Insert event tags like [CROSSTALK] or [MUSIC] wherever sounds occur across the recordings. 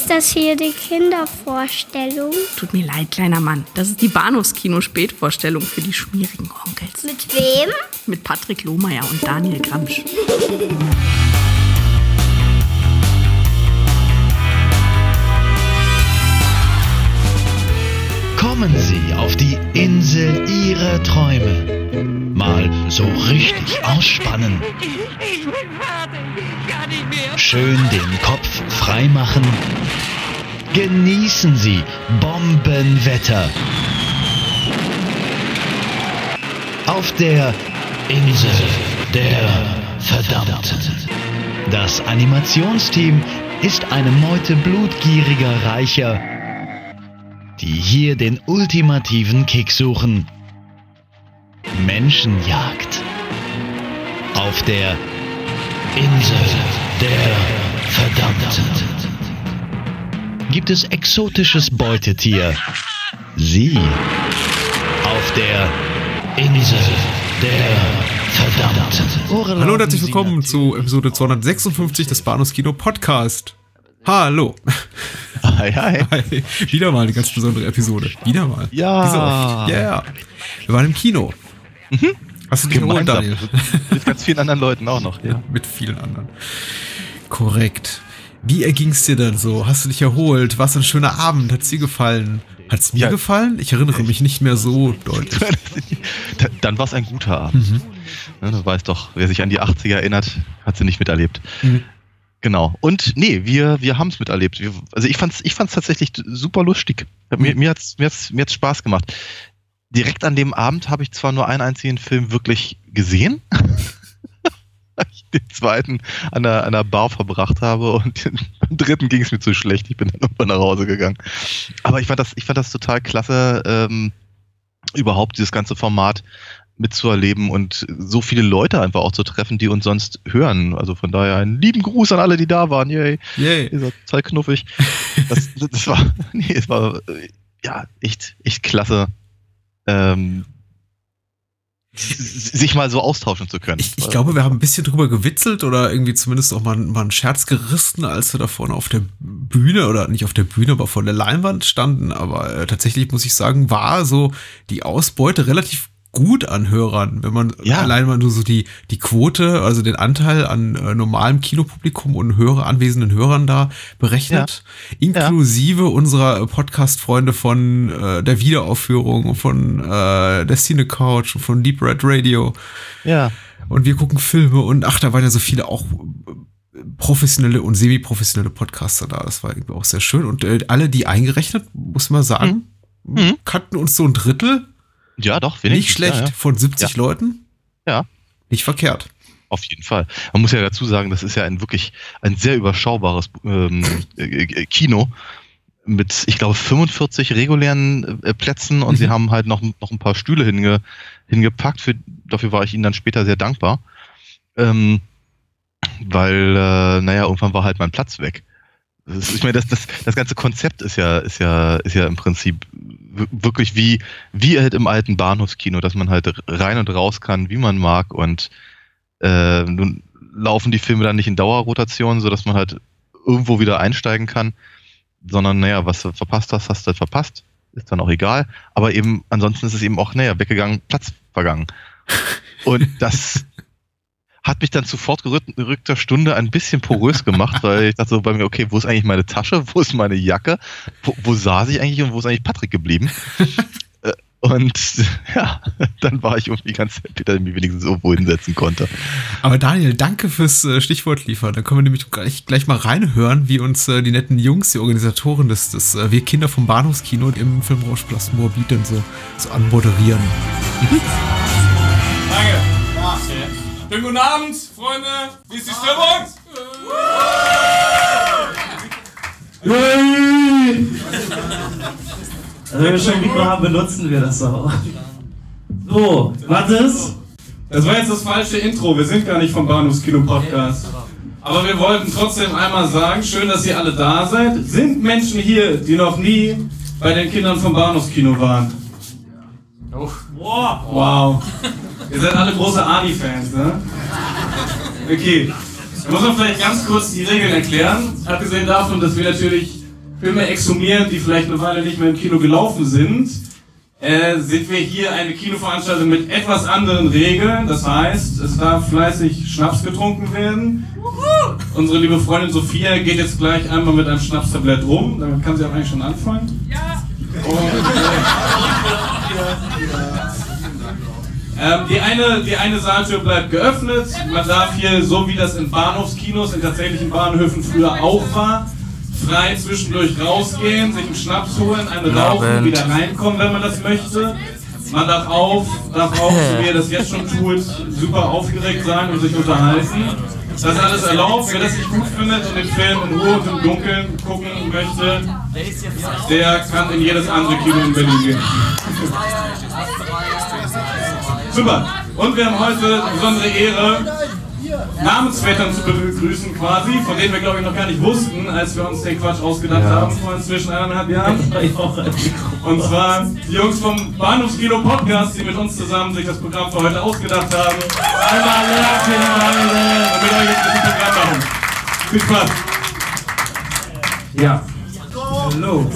Ist das hier die Kindervorstellung? Tut mir leid, kleiner Mann. Das ist die Bahnhofskino-Spätvorstellung für die schmierigen Onkels. Mit wem? Mit Patrick Lohmeier und Daniel Gramsch. Kommen Sie auf die Insel Ihrer Träume. Mal so richtig ausspannen. Schön den Kopf freimachen. Genießen Sie Bombenwetter. Auf der Insel der Verdammten. Das Animationsteam ist eine Meute blutgieriger Reicher, die hier den ultimativen Kick suchen. Menschenjagd. Auf der Insel der Verdammten. Gibt es exotisches Beutetier? Sie. Auf der Insel der Verdammten. Hallo und herzlich willkommen zu Episode 256 des Bahnhofskino Podcast. Hallo. Hi, hi. Hi. Wieder mal eine ganz besondere Episode. Wieder mal. Ja. Wie so oft. Yeah. Wir waren im Kino. Hast du dich Gemeinsam. Daniel? Mit ganz vielen anderen Leuten auch noch. Ja. Mit vielen anderen. Korrekt. Wie erging's dir denn so? Hast du dich erholt? War es ein schöner Abend? Hat's dir gefallen? Hat's mir Ja. gefallen? Ich erinnere mich nicht mehr so deutlich. [LAUGHS] Da- Dann war es ein guter Abend. Mhm. Ne, Du weißt doch, wer sich an die 80er erinnert, hat sie nicht miterlebt. Mhm. Genau. Und nee, wir, wir haben es miterlebt. Wir, also ich fand's, ich fand's tatsächlich super lustig. Mir, mir hat's, mir hat's, mir hat's Spaß gemacht. Direkt an dem Abend habe ich zwar nur einen einzigen Film wirklich gesehen. [LAUGHS] ich den zweiten an der, an der Bar verbracht habe und den, beim dritten ging es mir zu schlecht. Ich bin dann irgendwann nach Hause gegangen. Aber ich fand das, ich fand das total klasse, ähm, überhaupt dieses ganze Format mitzuerleben und so viele Leute einfach auch zu treffen, die uns sonst hören. Also von daher einen lieben Gruß an alle, die da waren. Yay. Yay. Ihr seid total knuffig. Das, das war, [LAUGHS] nee, es war, äh, ja, echt, echt klasse, ähm, sich mal so austauschen zu können. Ich, ich glaube, wir haben ein bisschen drüber gewitzelt oder irgendwie zumindest auch mal, mal einen Scherz gerissen, als wir da vorne auf der Bühne oder nicht auf der Bühne, aber vor der Leinwand standen. Aber äh, tatsächlich muss ich sagen, war so die Ausbeute relativ gut an Hörern, wenn man Ja. allein mal nur so die, die Quote, also den Anteil an äh, normalem Kinopublikum und Hörer, anwesenden Hörern da berechnet, inklusive unserer äh, Podcast-Freunde von äh, der Wiederaufführung, von äh, der Cine Couch, von Deep Red Radio ja, und wir gucken Filme und ach, da waren ja so viele auch äh, professionelle und semi-professionelle Podcaster da. Das war irgendwie auch sehr schön. Und äh, alle, die eingerechnet, muss man sagen, Mhm. kannten uns so ein Drittel. Ja, doch, wenigstens. Nicht schlecht. Ja, ja. Von 70 Ja. Leuten. Ja. Nicht verkehrt. Auf jeden Fall. Man muss ja dazu sagen, das ist ja ein wirklich ein sehr überschaubares ähm, [CLEARS THROAT] äh, äh, Kino mit, ich glaube, 45 regulären äh, Plätzen und Mhm. sie haben halt noch, noch ein paar Stühle hinge, hingepackt. Für, dafür war ich ihnen dann später sehr dankbar. Ähm, weil, äh, naja, irgendwann war halt mein Platz weg. Das ist, ich meine, das, das, das ganze Konzept ist ja, ist ja, ist ja im Prinzip wirklich wie, wie halt im alten Bahnhofskino, dass man halt rein und raus kann, wie man mag und äh, nun laufen die Filme dann nicht in Dauerrotation, sodass man halt irgendwo wieder einsteigen kann, sondern naja, was du verpasst hast, hast du halt verpasst. Ist dann auch egal. Aber eben, ansonsten ist es eben auch, naja, weggegangen, Platz vergangen. [LAUGHS] Und das hat mich dann zu fortgerückter Stunde ein bisschen porös gemacht, [LAUGHS] weil ich dachte so bei mir, okay, wo ist eigentlich meine Tasche? Wo ist meine Jacke? Wo, wo saß ich eigentlich und wo ist eigentlich Patrick geblieben? [LAUGHS] Äh, und [LAUGHS] ja, dann war ich irgendwie ganz happy, dass ich mich wenigstens irgendwo hinsetzen konnte. Aber Daniel, danke fürs äh, Stichwort liefern. Da können wir nämlich gleich, gleich mal reinhören, wie uns äh, die netten Jungs, die Organisatoren des, des äh, Wir Kinder vom Bahnhofskino im Filmrauschpalast Moabit dann so, so anmoderieren. Danke. Schönen guten Abend, Freunde. Wie ist die Stimmung? Also wenn wir schon Mikro haben, benutzen wir das auch. So, Mathis? Das war jetzt das falsche Intro. Wir sind gar nicht vom Bahnhofskino Podcast. Aber wir wollten trotzdem einmal sagen, schön, dass ihr alle da seid. Sind Menschen hier, die noch nie bei den Kindern vom Bahnhofskino waren? Wow. Ihr seid alle große Arnie-Fans, ne? Okay. Da muss man vielleicht ganz kurz die Regeln erklären. Abgesehen davon, dass wir natürlich Filme exhumieren, die vielleicht eine Weile nicht mehr im Kino gelaufen sind, äh, sind wir hier eine Kinoveranstaltung mit etwas anderen Regeln. Das heißt, es darf fleißig Schnaps getrunken werden. Unsere liebe Freundin Sophia geht jetzt gleich einmal mit einem Schnapstablett rum. Damit kann sie auch eigentlich schon anfangen. Ja. Und, ähm, die, eine, die eine Saaltür bleibt geöffnet. Man darf hier, so wie das in Bahnhofskinos, in tatsächlichen Bahnhöfen früher auch war, frei zwischendurch rausgehen, sich einen Schnaps holen, einen rauchen, wieder reinkommen, wenn man das möchte. Man darf auf, darf auch, so wie er das jetzt schon tut, super aufgeregt sein und sich unterhalten. Das ist alles erlaubt. Wer das nicht gut findet und den Film in Ruhe und im Dunkeln gucken möchte, der kann in jedes andere Kino in Berlin gehen. [LAUGHS] Super. Und wir haben heute eine besondere Ehre, Namensvettern zu begrüßen quasi, von denen wir glaube ich noch gar nicht wussten, als wir uns den Quatsch ausgedacht ja. haben vor inzwischen eineinhalb Jahren. Und zwar die Jungs vom Bahnhofskino Podcast, die mit uns zusammen sich das Programm für heute ausgedacht haben. Einmal Leute und mit euch jetzt das Programm machen. Viel Spaß. Ja. Hallo.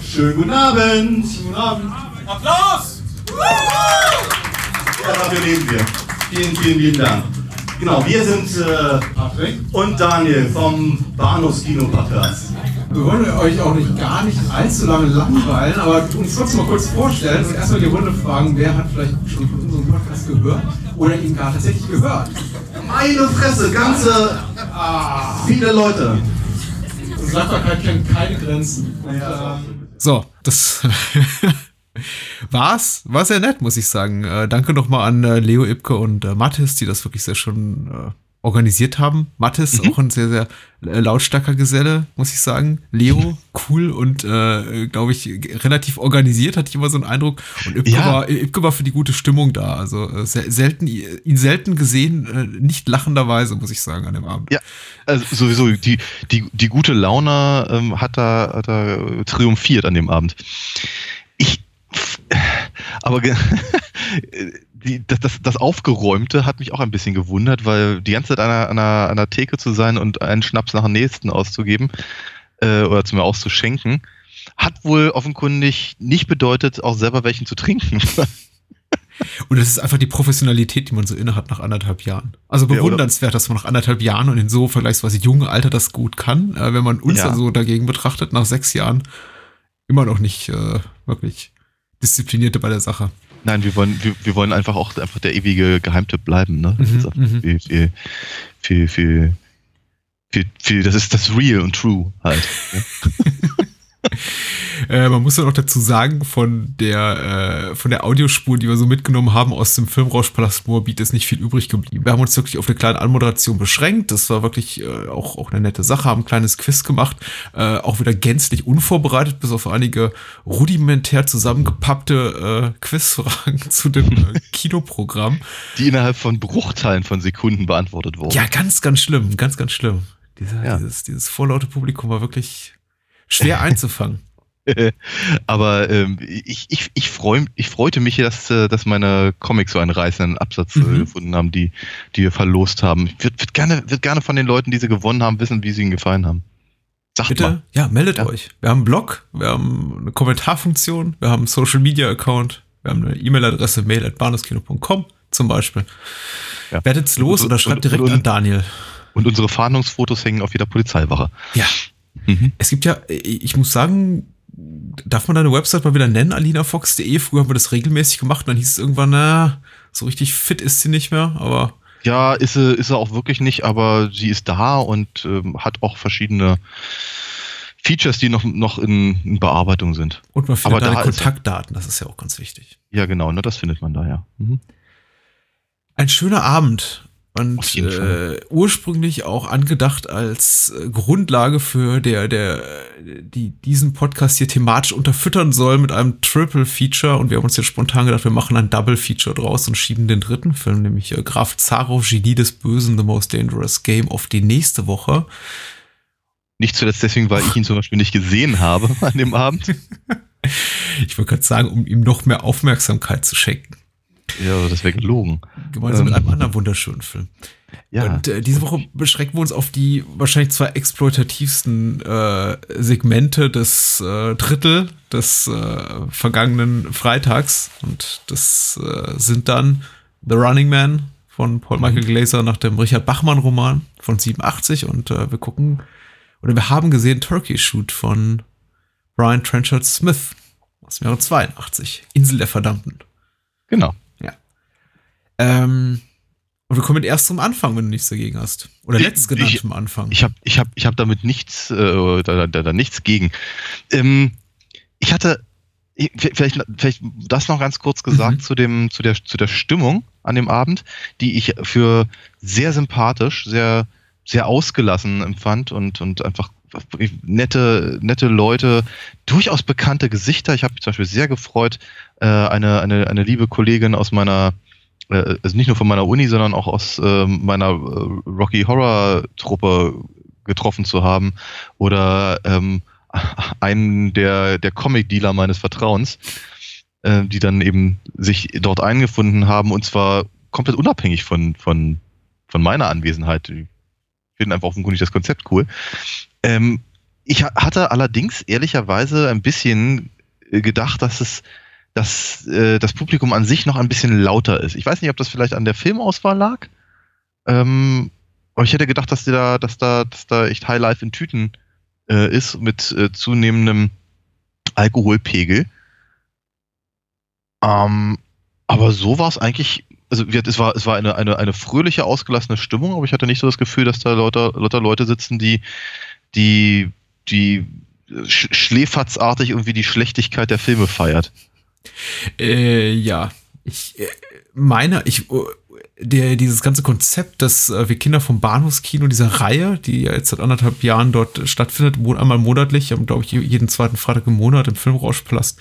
Schönen guten Abend. Guten Abend. Applaus! Ja, dafür leben wir. Vielen, vielen lieben Dank. Genau, wir sind äh, Patrick und Daniel vom Bahnhofskino Podcast. Wir wollen euch auch nicht gar nicht allzu lange langweilen, aber uns trotzdem mal kurz vorstellen und erstmal die Runde fragen, wer hat vielleicht schon von unserem Podcast gehört oder ihn gar tatsächlich gehört. Meine Fresse, ganze ah, viele Leute. Sagbarkeit kennt keine Grenzen. Ja. So, das [LAUGHS] War's, war sehr nett, muss ich sagen. Äh, danke nochmal an äh, Leo Ipke und äh, Mathis, die das wirklich sehr schön äh, organisiert haben. Mathis, mhm. auch ein sehr, sehr äh, lautstarker Geselle, muss ich sagen. Leo, cool und, äh, glaube ich, relativ organisiert, hatte ich immer so einen Eindruck. Und Ipke, ja. war, Ipke war für die gute Stimmung da. Also äh, selten, ihn selten gesehen, äh, nicht lachenderweise, muss ich sagen, an dem Abend. Ja, also sowieso, die, die, die gute Laune ähm, hat, da, hat da triumphiert an dem Abend. Aber [LAUGHS] die, das, das, das Aufgeräumte hat mich auch ein bisschen gewundert, weil die ganze Zeit an einer, an einer, an einer Theke zu sein und einen Schnaps nach dem nächsten auszugeben äh, oder zu mir auszuschenken, hat wohl offenkundig nicht bedeutet, auch selber welchen zu trinken. [LAUGHS] Und es ist einfach die Professionalität, die man so inne hat nach anderthalb Jahren. Also bewundernswert, dass man nach anderthalb Jahren und in so vergleichsweise jungen Alter das gut kann, äh, wenn man uns ja. dann so dagegen betrachtet, nach sechs Jahren immer noch nicht äh, wirklich Disziplinierte bei der Sache. Nein, wir wollen, wir, wir wollen einfach auch einfach der ewige Geheimtipp bleiben, ne? Das mhm, ist viel, viel, viel, viel, viel, viel, das ist das Real und True halt. Ne? [LAUGHS] Äh, man muss ja noch dazu sagen, von der, äh, von der Audiospur, die wir so mitgenommen haben aus dem Filmrauschpalast Moabit, ist nicht viel übrig geblieben. Wir haben uns wirklich auf eine kleine Anmoderation beschränkt. Das war wirklich äh, auch, auch eine nette Sache, haben ein kleines Quiz gemacht. Äh, auch wieder gänzlich unvorbereitet, bis auf einige rudimentär zusammengepappte äh, Quizfragen [LAUGHS] zu dem Kinoprogramm. Die innerhalb von Bruchteilen von Sekunden beantwortet wurden. Ja, ganz, ganz schlimm, ganz, ganz schlimm. Dieser, ja. Dieses, dieses vorlaute Publikum war wirklich schwer [LAUGHS] einzufangen. [LAUGHS] Aber ähm, ich, ich, ich, freu, ich freute mich, dass, äh, dass meine Comics so einen reißenden Absatz äh, mhm. gefunden haben, die, die wir verlost haben. Ich würde würd gerne, würd gerne von den Leuten, die sie gewonnen haben, wissen, wie sie ihnen gefallen haben. Sagt Bitte? Mal. Ja, meldet ja. euch. Wir haben einen Blog, wir haben eine Kommentarfunktion, wir haben einen Social Media Account, wir haben eine E-Mail-Adresse mail at bahnhofskino.com zum Beispiel. Ja. Werdet's los und, oder schreibt direkt und, an Daniel. Und unsere Fahndungsfotos hängen auf jeder Polizeiwache. Ja. Mhm. Es gibt ja, ich muss sagen, darf man deine Website mal wieder nennen, alinafox.de? Früher haben wir das regelmäßig gemacht und dann hieß es irgendwann, na, so richtig fit ist sie nicht mehr, aber. Ja, ist sie, ist sie auch wirklich nicht, aber sie ist da und ähm, hat auch verschiedene Features, die noch, noch in, in Bearbeitung sind. Und man findet aber deine Kontaktdaten, das ist ja auch ganz wichtig. Ja, genau, ne, das findet man da, ja. Mhm. Ein schöner Abend und äh, ursprünglich auch angedacht als äh, Grundlage für der, der, die diesen Podcast hier thematisch unterfüttern soll mit einem Triple Feature. Und wir haben uns jetzt spontan gedacht, wir machen ein Double Feature draus und schieben den dritten Film, nämlich äh, Graf Zarow, Genie des Bösen, The Most Dangerous Game, auf die nächste Woche. Nicht zuletzt deswegen, weil ich ihn zum Beispiel nicht gesehen habe an dem Abend. [LAUGHS] ich wollte gerade sagen, um ihm noch mehr Aufmerksamkeit zu schenken. Ja, das wäre gelogen. Gemeinsam ähm, mit einem anderen wunderschönen Film. Ja. Und äh, diese Woche beschränken wir uns auf die wahrscheinlich zwei exploitativsten äh, Segmente des äh, Drittel des äh, vergangenen Freitags. Und das äh, sind dann The Running Man von Paul Michael Glaser nach dem Richard Bachmann-Roman von 87. Und äh, wir gucken, oder wir haben gesehen Turkey Shoot von Brian Trenchard Smith aus dem Jahre 82. Insel der Verdammten. Genau. Ähm, und wir kommen erst zum Anfang, wenn du nichts dagegen hast. Oder Ich- letztgenannt ich- zum Anfang. Ich habe ich hab, ich hab damit nichts, äh, da, da, da nichts gegen. Ähm, ich hatte, ich- vielleicht, vielleicht das noch ganz kurz gesagt Mhm. zu, dem, zu, der, zu der Stimmung an dem Abend, die ich für sehr sympathisch, sehr, sehr ausgelassen empfand und, und einfach nette, nette Leute, durchaus bekannte Gesichter. Ich habe mich zum Beispiel sehr gefreut, äh, eine, eine, eine liebe Kollegin aus meiner äh, also nicht nur von meiner Uni, sondern auch aus ähm, meiner äh, Rocky Horror Truppe getroffen zu haben oder ähm, [LAUGHS] einen der, der Comic-Dealer meines Vertrauens, äh, die dann eben sich dort eingefunden haben und zwar komplett unabhängig von, von, von meiner Anwesenheit. Die finden einfach offenkundig das Konzept cool. Ähm, ich ha- hatte allerdings ehrlicherweise ein bisschen äh, gedacht, dass es dass äh, das Publikum an sich noch ein bisschen lauter ist. Ich weiß nicht, ob das vielleicht an der Filmauswahl lag. Ähm, aber ich hätte gedacht, dass da, dass da, dass da echt High Life in Tüten äh, ist mit äh, zunehmendem Alkoholpegel. Ähm, aber so war es eigentlich. Also es war, es war eine, eine, eine fröhliche, ausgelassene Stimmung, aber ich hatte nicht so das Gefühl, dass da lauter, lauter Leute sitzen, die, die, die sch irgendwie die Schlechtigkeit der Filme feiert. Äh, ja, ich äh, meine, ich, äh, der, dieses ganze Konzept, dass äh, wir Kinder vom Bahnhofskino, dieser Reihe, die ja jetzt seit anderthalb Jahren dort stattfindet, einmal monatlich, glaube ich, jeden zweiten Freitag im Monat im Filmrauschpalast,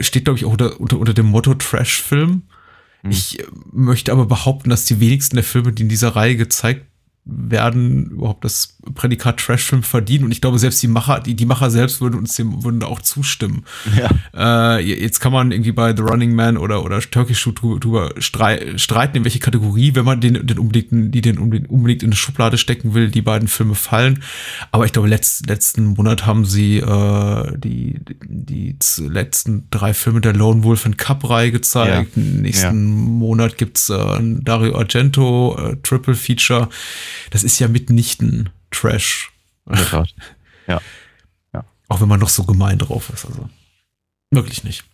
steht, glaube ich, auch unter, unter, unter dem Motto Trash-Film. Ich äh, möchte aber behaupten, dass die wenigsten der Filme, die in dieser Reihe gezeigt werden, überhaupt das Prädikat Trashfilm verdienen. Und ich glaube, selbst die Macher, die, die Macher selbst würden uns dem, würden da auch zustimmen. Ja. Äh, jetzt kann man irgendwie bei The Running Man oder, oder Turkish Shoot drüber, drüber strei streiten, in welche Kategorie, wenn man den, den unbedingt, die den unbedingt, in eine Schublade stecken will, die beiden Filme fallen. Aber ich glaube, letzt, letzten Monat haben sie äh, die, die letzten drei Filme der Lone Wolf and Cup Reihe gezeigt. Ja. Nächsten Ja. Monat gibt's äh, Dario Argento äh, Triple Feature. Das ist ja mitnichten Trash. In der Tat. Auch wenn man noch so gemein drauf ist. Also wirklich nicht.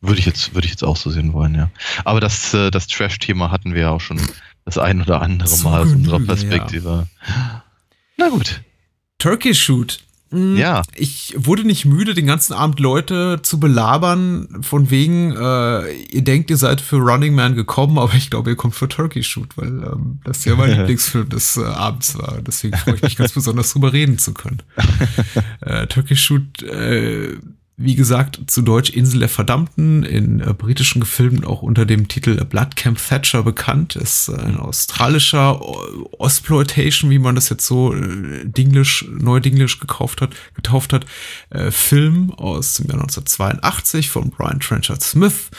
Würde ich jetzt, würde ich jetzt auch so sehen wollen, ja. Aber das, äh, das Trash-Thema hatten wir ja auch schon das ein oder andere Mal aus unserer Perspektive. Na gut. Turkey Shoot. Mm, Ja. Ich wurde nicht müde, den ganzen Abend Leute zu belabern, von wegen, äh, ihr denkt, ihr seid für Running Man gekommen, aber ich glaube, ihr kommt für Turkey Shoot, weil ähm, das ja mein [LAUGHS] Lieblingsfilm des äh, Abends war. Deswegen freue ich mich ganz besonders drüber reden zu können. [LAUGHS] äh, Turkey Shoot, äh, wie gesagt, zu Deutsch Insel der Verdammten, in äh, britischen Gefilmen auch unter dem Titel Blood Camp Thatcher bekannt, ist äh, ein australischer Osploitation, wie man das jetzt so äh, Dinglish, Neudinglish gekauft hat, getauft hat, äh, Film aus dem Jahr 1982 von Brian Trenchard Smith.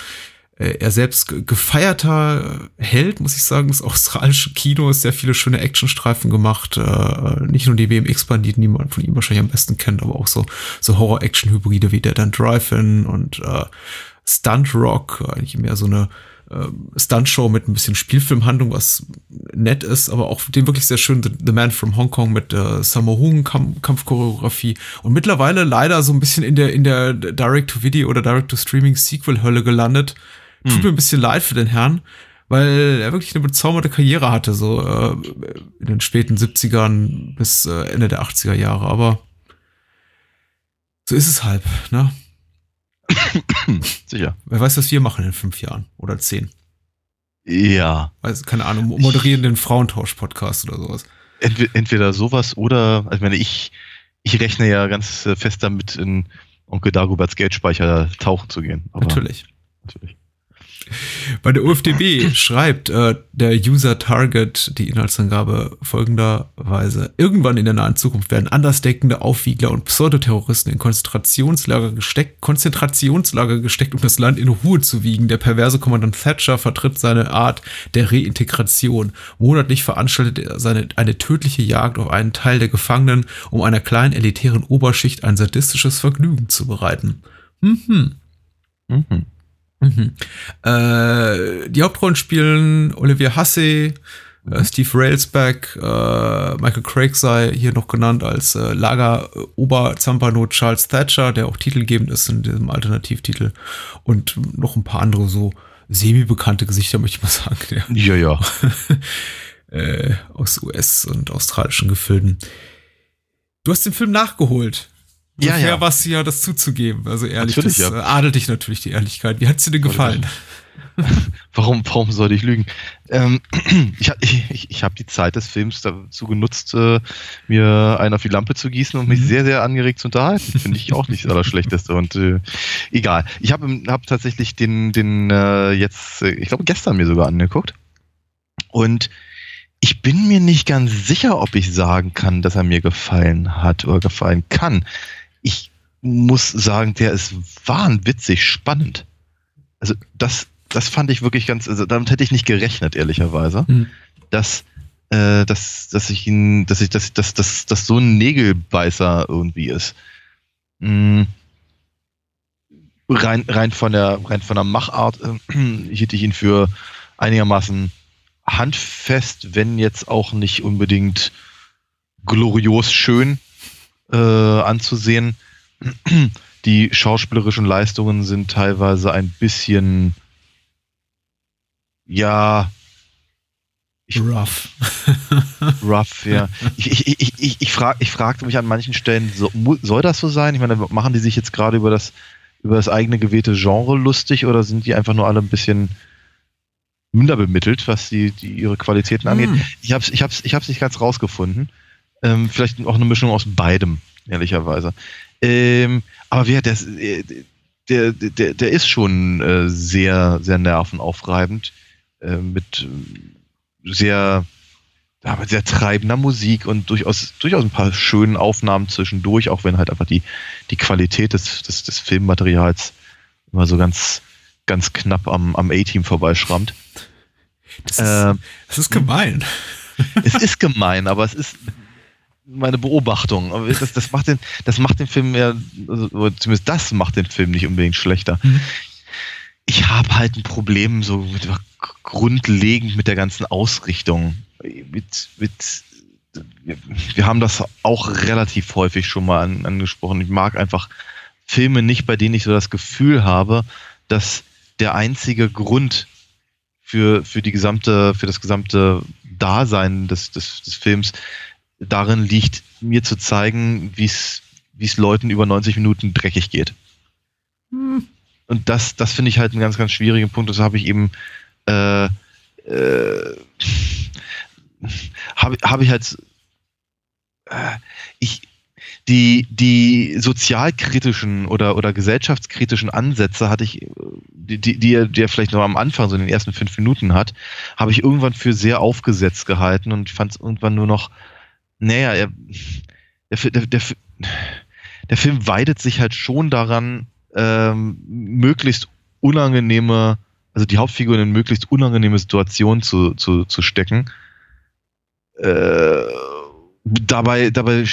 Äh, er selbst ge- gefeierter äh, Held, muss ich sagen, des australischen Kinos, sehr viele schöne Actionstreifen gemacht, äh, nicht nur die BMX-Banditen, die man von ihm wahrscheinlich am besten kennt, aber auch so, so Horror-Action-Hybride wie der dann Drive-In und äh, Stunt-Rock, eigentlich mehr so eine äh, Stunt-Show mit ein bisschen Spielfilmhandlung, was nett ist, aber auch den wirklich sehr schön. The, The Man from Hong Kong mit äh, Sammo Hung Kamp Kampfchoreografie. Und mittlerweile leider so ein bisschen in der in der Direct-to-Video oder Direct-to-Streaming Sequel-Hölle gelandet. Tut mir ein bisschen leid für den Herrn, weil er wirklich eine bezaubernde Karriere hatte, so äh, in den späten 70ern bis äh, Ende der 80er Jahre, aber so ist es halb, ne? [COUGHS] Sicher. Wer weiß, was wir machen in fünf Jahren oder zehn. Ja. Also, keine Ahnung, moderieren den Frauentausch-Podcast oder sowas. Entweder, sowas oder, also ich meine, ich, ich rechne ja ganz fest damit, in Onkel Dagoberts Geldspeicher tauchen zu gehen. Aber Natürlich. natürlich. Bei der UFDB [CLEARS THROAT] schreibt äh, der User Target die Inhaltsangabe folgenderweise. Irgendwann in der nahen Zukunft werden andersdenkende Aufwiegler und Pseudoterroristen in Konzentrationslager gesteckt, Konzentrationslager gesteckt, um das Land in Ruhe zu wiegen. Der perverse Kommandant Thatcher vertritt seine Art der Reintegration. Monatlich veranstaltet er seine, eine tödliche Jagd auf einen Teil der Gefangenen, um einer kleinen elitären Oberschicht ein sadistisches Vergnügen zu bereiten. Mhm. Mhm. Mhm. Äh, die Hauptrollen spielen Olivia Hussey, äh, Steve Railsback, äh, Michael Craig sei hier noch genannt als äh, Lager-Oberzampano Charles Thatcher, der auch titelgebend ist in diesem Alternativtitel und noch ein paar andere so semi-bekannte Gesichter, möchte ich mal sagen, der, Ja, ja. [LAUGHS] äh, aus US- und australischen Gefilden. Du hast den Film nachgeholt. So Ja, ja. warst du ja, das zuzugeben. Also ehrlich, Natürlich, das ja. äh, adelt dich natürlich die Ehrlichkeit. Wie hat's dir denn gefallen? [LAUGHS] Warum, warum sollte ich lügen? Ähm, [CLEARS THROAT] ich habe ich, ich, ich hab die Zeit des Films dazu genutzt, äh, mir einen auf die Lampe zu gießen und mich Mhm. sehr, sehr angeregt zu unterhalten. Finde ich auch nicht das Allerschlechteste. Und äh, egal. Ich habe hab tatsächlich den, den äh, jetzt, äh, ich glaube, gestern mir sogar angeguckt. Und ich bin mir nicht ganz sicher, ob ich sagen kann, dass er mir gefallen hat oder gefallen kann. Ich muss sagen, der ist wahnwitzig spannend. Also das, das fand ich wirklich ganz, also damit hätte ich nicht gerechnet, ehrlicherweise, Mhm. dass, äh, dass, dass ich ihn, dass ich, dass, dass, dass, dass so ein Nägelbeißer irgendwie ist. Mm. Rein, rein von der, rein von der Machart äh, hielt ich ihn für einigermaßen handfest, wenn jetzt auch nicht unbedingt glorios schön äh, anzusehen. [CLEARS THROAT] Die schauspielerischen Leistungen sind teilweise ein bisschen, ja, ich, Rough. [LAUGHS] rough, ja. Ich, ich, ich, ich, ich, frag, ich fragte mich an manchen Stellen, so, soll das so sein? Ich meine, machen die sich jetzt gerade über das, über das eigene gewählte Genre lustig oder sind die einfach nur alle ein bisschen minder bemittelt, was die, die ihre Qualitäten angeht? Hm. Ich hab's, ich hab's, ich hab's nicht ganz rausgefunden. Ähm, vielleicht auch eine Mischung aus beidem, ehrlicherweise. Ähm, aber wer, der, der, der, der ist schon äh, sehr, sehr nervenaufreibend. Äh, mit äh, sehr, mit sehr treibender Musik und durchaus, durchaus ein paar schönen Aufnahmen zwischendurch, auch wenn halt einfach die, die Qualität des, des, des Filmmaterials immer so ganz, ganz knapp am, am A-Team vorbeischrammt. Das ist, Ähm, das ist gemein. es ist gemein, aber es ist meine Beobachtung. Aber das, das, macht den, das macht den Film ja, also, zumindest das macht den Film nicht unbedingt schlechter. Mhm. Ich habe halt ein Problem so mit, grundlegend mit der ganzen Ausrichtung. Mit, mit, wir, wir haben das auch relativ häufig schon mal an, angesprochen. Ich mag einfach Filme nicht, bei denen ich so das Gefühl habe, dass der einzige Grund für, für die gesamte, für das gesamte Dasein des, des, des Films darin liegt, mir zu zeigen, wie es Leuten über 90 Minuten dreckig geht. Und das, das finde ich halt einen ganz, ganz schwierigen Punkt. Das habe ich eben äh, äh, habe hab ich halt äh, ich die die sozialkritischen oder oder gesellschaftskritischen Ansätze hatte ich die die die er, die er vielleicht noch am Anfang so in den ersten fünf Minuten hat habe ich irgendwann für sehr aufgesetzt gehalten und fand es irgendwann nur noch naja er, der, der, der, der Film weidet sich halt schon daran ähm, möglichst unangenehme also die Hauptfigur in möglichst unangenehme Situationen zu, zu, zu stecken. Äh, dabei, dabei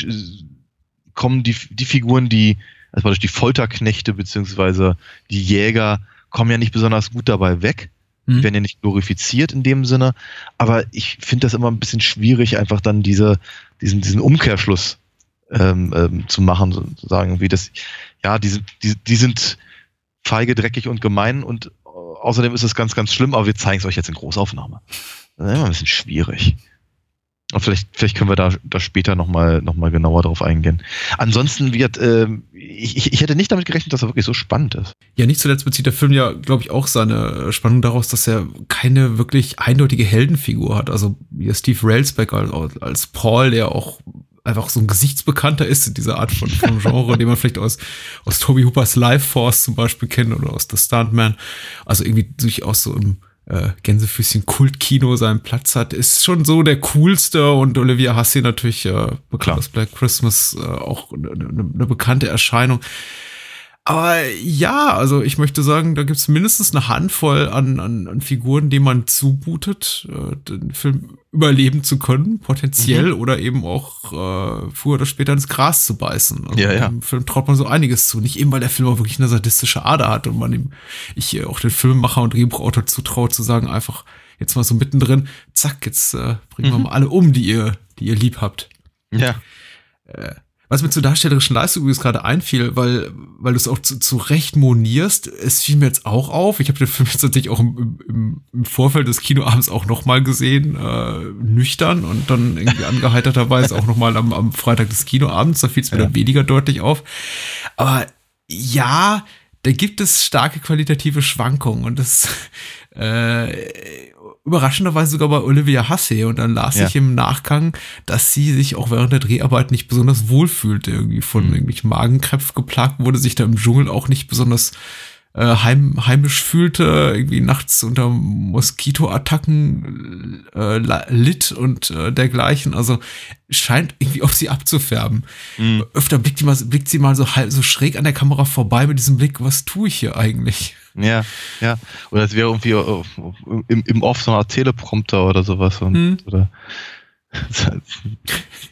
kommen die, die Figuren, die, also die Folterknechte beziehungsweise die Jäger, kommen ja nicht besonders gut dabei weg. Die Mhm. werden ja nicht glorifiziert in dem Sinne. Aber ich finde das immer ein bisschen schwierig, einfach dann diese, diesen, diesen Umkehrschluss ähm, ähm, zu machen, sozusagen, irgendwie das, ja, die sind, die, die sind feige, dreckig und gemein und äh, außerdem ist es ganz, ganz schlimm, aber wir zeigen es euch jetzt in Großaufnahme. Das ist immer ein bisschen schwierig. Und vielleicht, vielleicht können wir da, da später nochmal noch mal genauer drauf eingehen. Ansonsten wird, ähm, ich, ich- hätte nicht damit gerechnet, dass er wirklich so spannend ist. Ja, nicht zuletzt bezieht der Film ja, glaube ich, auch seine äh, Spannung daraus, dass er keine wirklich eindeutige Heldenfigur hat. Also wie Steve Railsback als, als Paul, der auch einfach so ein Gesichtsbekannter ist in dieser Art von, von Genre, [LAUGHS] den man vielleicht aus, aus Toby Hoopers Life Force zum Beispiel kennt oder aus The Stuntman. Also irgendwie durchaus so im äh, Gänsefüßchen Kultkino seinen Platz hat, ist schon so der coolste und Olivia Hussey natürlich äh, bekannt aus Black Christmas äh, auch eine ne, ne bekannte Erscheinung. Aber ja, also ich möchte sagen, da gibt es mindestens eine Handvoll an, an, an Figuren, die man zubutet, äh, den Film überleben zu können, potenziell, mhm. oder eben auch äh, früher oder später ins Gras zu beißen. Also ja, ja. Im Film traut man so einiges zu. Nicht eben, weil der Film auch wirklich eine sadistische Ader hat und man ihm, ich äh, auch den Filmemacher und Drehbuchautor zutraut, zu sagen, einfach jetzt mal so mittendrin, zack, jetzt äh, bringen mhm. wir mal alle um, die ihr, die ihr lieb habt. Ja. Äh, was mir zur darstellerischen Leistung übrigens gerade einfiel, weil, weil du es auch zu, zu Recht monierst, es fiel mir jetzt auch auf. Ich habe den Film jetzt natürlich auch im, im, im Vorfeld des Kinoabends auch nochmal gesehen, äh, nüchtern und dann irgendwie angeheiterterweise auch nochmal am, am Freitag des Kinoabends. Da fiel es mir ja. dann weniger deutlich auf. Aber ja, da gibt es starke qualitative Schwankungen und das äh, überraschenderweise sogar bei Olivia Hussey und dann las ja. ich im Nachgang, dass sie sich auch während der Dreharbeit nicht besonders wohl fühlte, irgendwie von mhm. irgendwelchen Magenkräften geplagt wurde, sich da im Dschungel auch nicht besonders äh, heim, heimisch fühlte, irgendwie nachts unter Moskitoattacken äh, litt und äh, dergleichen. Also scheint irgendwie auf sie abzufärben. Mhm. Öfter blickt, die mal, blickt sie mal so halb so schräg an der Kamera vorbei mit diesem Blick, was tue ich hier eigentlich? Ja, ja. Oder es wäre irgendwie äh, im, im Off so eine Art Teleprompter oder sowas. Und, hm. Oder [LAUGHS]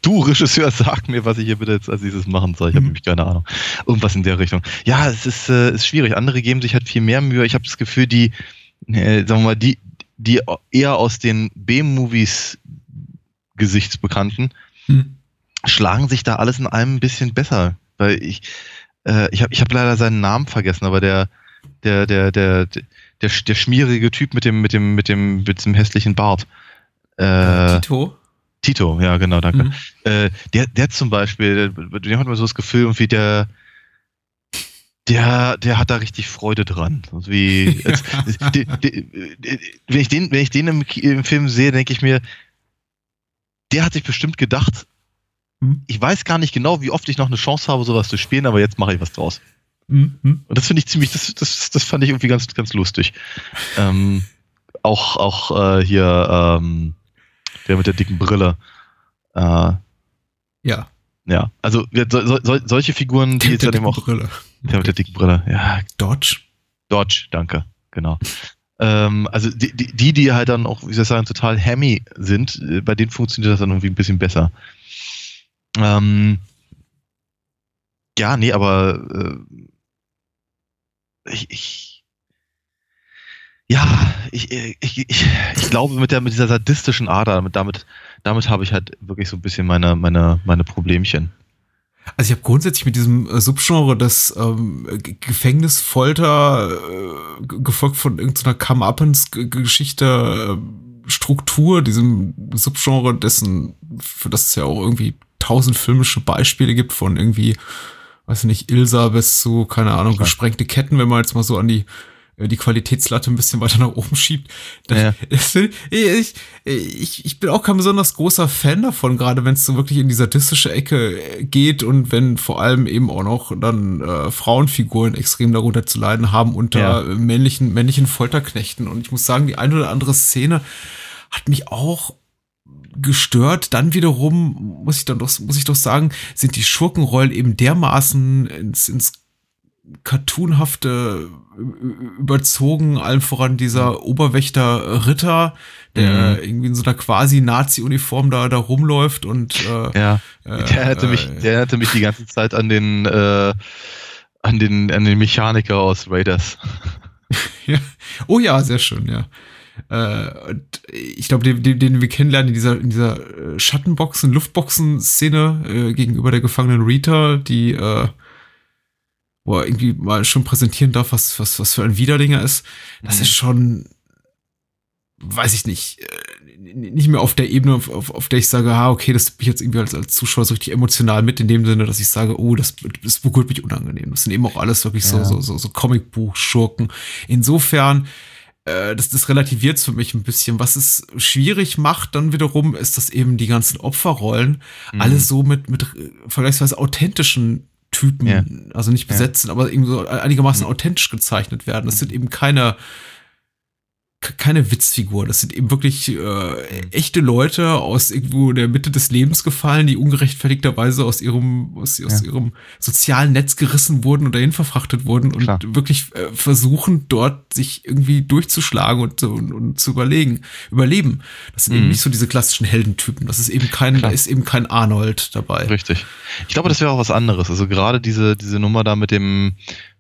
du, Regisseur, sag mir, was ich hier bitte jetzt als dieses machen soll. Ich habe hm. nämlich keine Ahnung. Irgendwas in der Richtung. Ja, es ist, äh, ist schwierig. Andere geben sich halt viel mehr Mühe. Ich habe das Gefühl, die, äh, sagen wir mal, die, die eher aus den B-Movies Gesichtsbekannten hm. schlagen sich da alles in einem ein bisschen besser. Weil ich, äh, ich habe ich hab leider seinen Namen vergessen, aber der, der, der, der, der, der, der schmierige Typ mit dem, mit dem, mit dem, mit dem hässlichen Bart. Äh, Tito? Tito, ja, genau, danke. Mhm. Äh, der, der zum Beispiel, der hat mir so das Gefühl, irgendwie der, der, der hat da richtig Freude dran. Also wie, [LAUGHS] als, die, die, wenn ich den, wenn ich den im, im Film sehe, denke ich mir, der hat sich bestimmt gedacht, mhm. ich weiß gar nicht genau, wie oft ich noch eine Chance habe, sowas zu spielen, aber jetzt mache ich was draus. Mhm. Und das finde ich ziemlich, das, das, das fand ich irgendwie ganz, ganz lustig. Ähm, auch auch äh, hier ähm, der mit der dicken Brille. Äh, ja. Ja, also so, so, solche Figuren, die jetzt ja dem auch. Brille. Der mit der dicken Brille, ja. Dodge. Dodge, danke, genau. ähm, also die, die, die halt dann auch, wie soll ich sagen, total hammy sind, äh, bei denen funktioniert das dann irgendwie ein bisschen besser. Ähm, ja, nee, aber äh, ich, ich ja, ich, ich, ich, ich glaube mit der mit dieser sadistischen Ader, damit, damit, habe ich halt wirklich so ein bisschen meine, meine, meine Problemchen. Also ich habe grundsätzlich mit diesem äh, Subgenre des ähm, Gefängnisfolter äh, gefolgt von irgendeiner Come-Uppens-Geschichte äh, Struktur, diesem Subgenre, dessen, für das es ja auch irgendwie tausend filmische Beispiele gibt von irgendwie weiß nicht, Ilsa bis zu, keine Ahnung, Klar. gesprengte Ketten, wenn man jetzt mal so an die äh, die Qualitätslatte ein bisschen weiter nach oben schiebt. Ja. [LAUGHS] Ich, ich, ich bin auch kein besonders großer Fan davon, gerade wenn es so wirklich in die sadistische Ecke äh, geht und wenn vor allem eben auch noch dann äh, Frauenfiguren extrem darunter zu leiden haben unter ja. männlichen, männlichen Folterknechten. Und ich muss sagen, die eine oder andere Szene hat mich auch gestört. Dann wiederum muss ich dann doch, muss ich doch sagen, sind die Schurkenrollen eben dermaßen ins, ins cartoonhafte überzogen, allen voran dieser Oberwächter Ritter, der mhm. irgendwie in so einer quasi Nazi-Uniform da, da rumläuft und äh, ja, der hatte äh, mich, der hatte mich die ganze Zeit an den äh, an den an den Mechaniker aus Raiders. [LAUGHS] ja. Oh ja, sehr schön, ja. Äh, ich glaube, den, den, den wir kennenlernen in dieser, in dieser äh, Schattenboxen, Luftboxen-Szene äh, gegenüber der gefangenen Rita, die äh, wo er irgendwie mal schon präsentieren darf, was, was, was für ein Widerdinger ist. Das mhm. ist schon, weiß ich nicht, äh, nicht mehr auf der Ebene, auf, auf, auf der ich sage, ah, okay, das bin ich jetzt irgendwie als, als Zuschauer so richtig emotional mit, in dem Sinne, dass ich sage, oh, das, das berührt mich unangenehm. Das sind eben auch alles wirklich ja. so, so, so, so Comicbuch-Schurken. Insofern, das, das relativiert für mich ein bisschen. Was es schwierig macht, dann wiederum, ist, dass eben die ganzen Opferrollen Mhm. alle so mit, mit äh, vergleichsweise authentischen Typen, Ja. also nicht Ja. besetzen, aber eben so einigermaßen Mhm. authentisch gezeichnet werden. Das sind eben keine, keine Witzfiguren. Das sind eben wirklich äh, echte Leute aus irgendwo der Mitte des Lebens gefallen, die ungerechtfertigterweise aus ihrem, aus, aus Ja. ihrem sozialen Netz gerissen wurden und dahin verfrachtet wurden und Klar. wirklich äh, versuchen, dort sich irgendwie durchzuschlagen und, und, und zu überlegen, überleben. Das sind eben Mhm. nicht so diese klassischen Heldentypen. Das ist eben kein, da Klar. ist eben kein Arnold dabei. Richtig. Ich glaube, das wäre auch was anderes. Also gerade diese, diese Nummer da mit dem,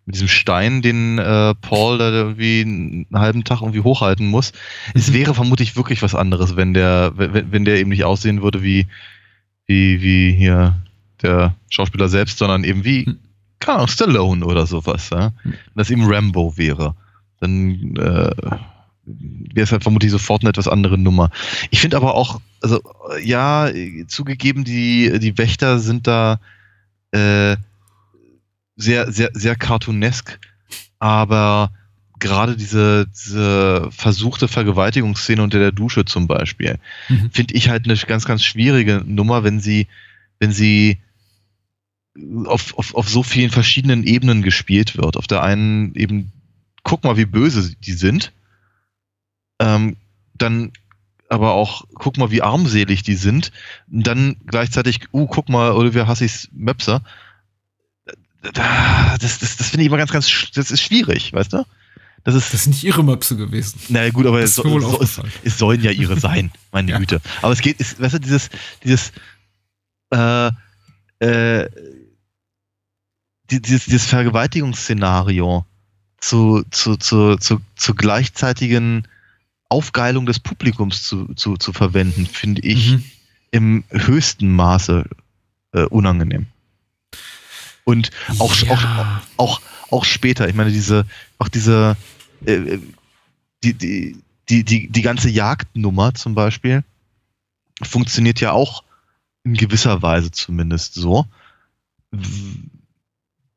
mit diesem Stein, den äh, Paul da irgendwie einen halben Tag irgendwie hochhalten muss. Es Mhm. wäre vermutlich wirklich was anderes, wenn der, wenn, wenn der eben nicht aussehen würde wie, wie, wie hier der Schauspieler selbst, sondern eben wie, Mhm. keine Ahnung, Stallone oder sowas. Ja? Wenn das eben Rambo wäre. Dann äh, wäre es halt vermutlich sofort eine etwas andere Nummer. Ich finde aber auch, also ja, zugegeben, die, die Wächter sind da äh, sehr, sehr, sehr cartoonesk, aber gerade diese, diese versuchte Vergewaltigungsszene unter der Dusche zum Beispiel, Mhm. finde ich halt eine ganz, ganz schwierige Nummer, wenn sie, wenn sie auf, auf, auf so vielen verschiedenen Ebenen gespielt wird. Auf der einen eben, guck mal, wie böse die sind. Ähm, dann aber auch, guck mal, wie armselig die sind. Und dann gleichzeitig, uh, guck mal, Olivia Hassis Möpser. Das, das, das finde ich immer ganz, ganz, das ist schwierig, weißt du? Das ist, Das sind nicht ihre Möpse gewesen. na gut, aber es, wohl so, es, es sollen ja ihre [LAUGHS] sein, meine Ja. Güte. Aber es geht, ist, weißt du, dieses, dieses, äh, äh, die- dieses, dieses Vergewaltigungsszenario zu, zu, zu, zu, zu gleichzeitigen Aufgeilung des Publikums zu, zu, zu verwenden, finde ich Mhm. im höchsten Maße äh, unangenehm. Und auch, auch, Ja. auch, auch später, ich meine, diese, auch diese, äh, die, die, die, die, die ganze Jagdnummer zum Beispiel funktioniert ja auch in gewisser Weise zumindest so.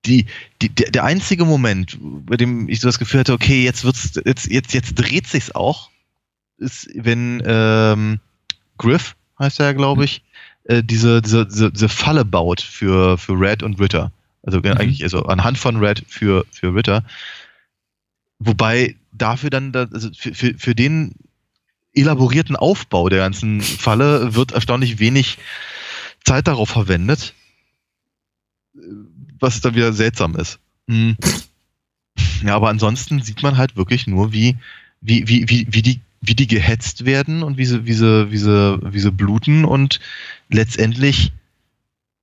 Die, die, der, der einzige Moment, bei dem ich so das Gefühl hatte, okay, jetzt wird's, jetzt, jetzt, jetzt dreht sich's auch, ist, wenn ähm, Griff, heißt er ja, glaube ich, äh, diese, diese, diese, diese Falle baut für, für Red und Ritter. Also äh, eigentlich also anhand von Red für, für Ritter. Wobei dafür dann, da, also für, für, für den elaborierten Aufbau der ganzen Falle wird erstaunlich wenig Zeit darauf verwendet, was dann wieder seltsam ist. Hm. Ja, aber ansonsten sieht man halt wirklich nur, wie, wie, wie, wie, wie die wie die gehetzt werden und wie sie, wie sie, wie sie, wie sie bluten und letztendlich,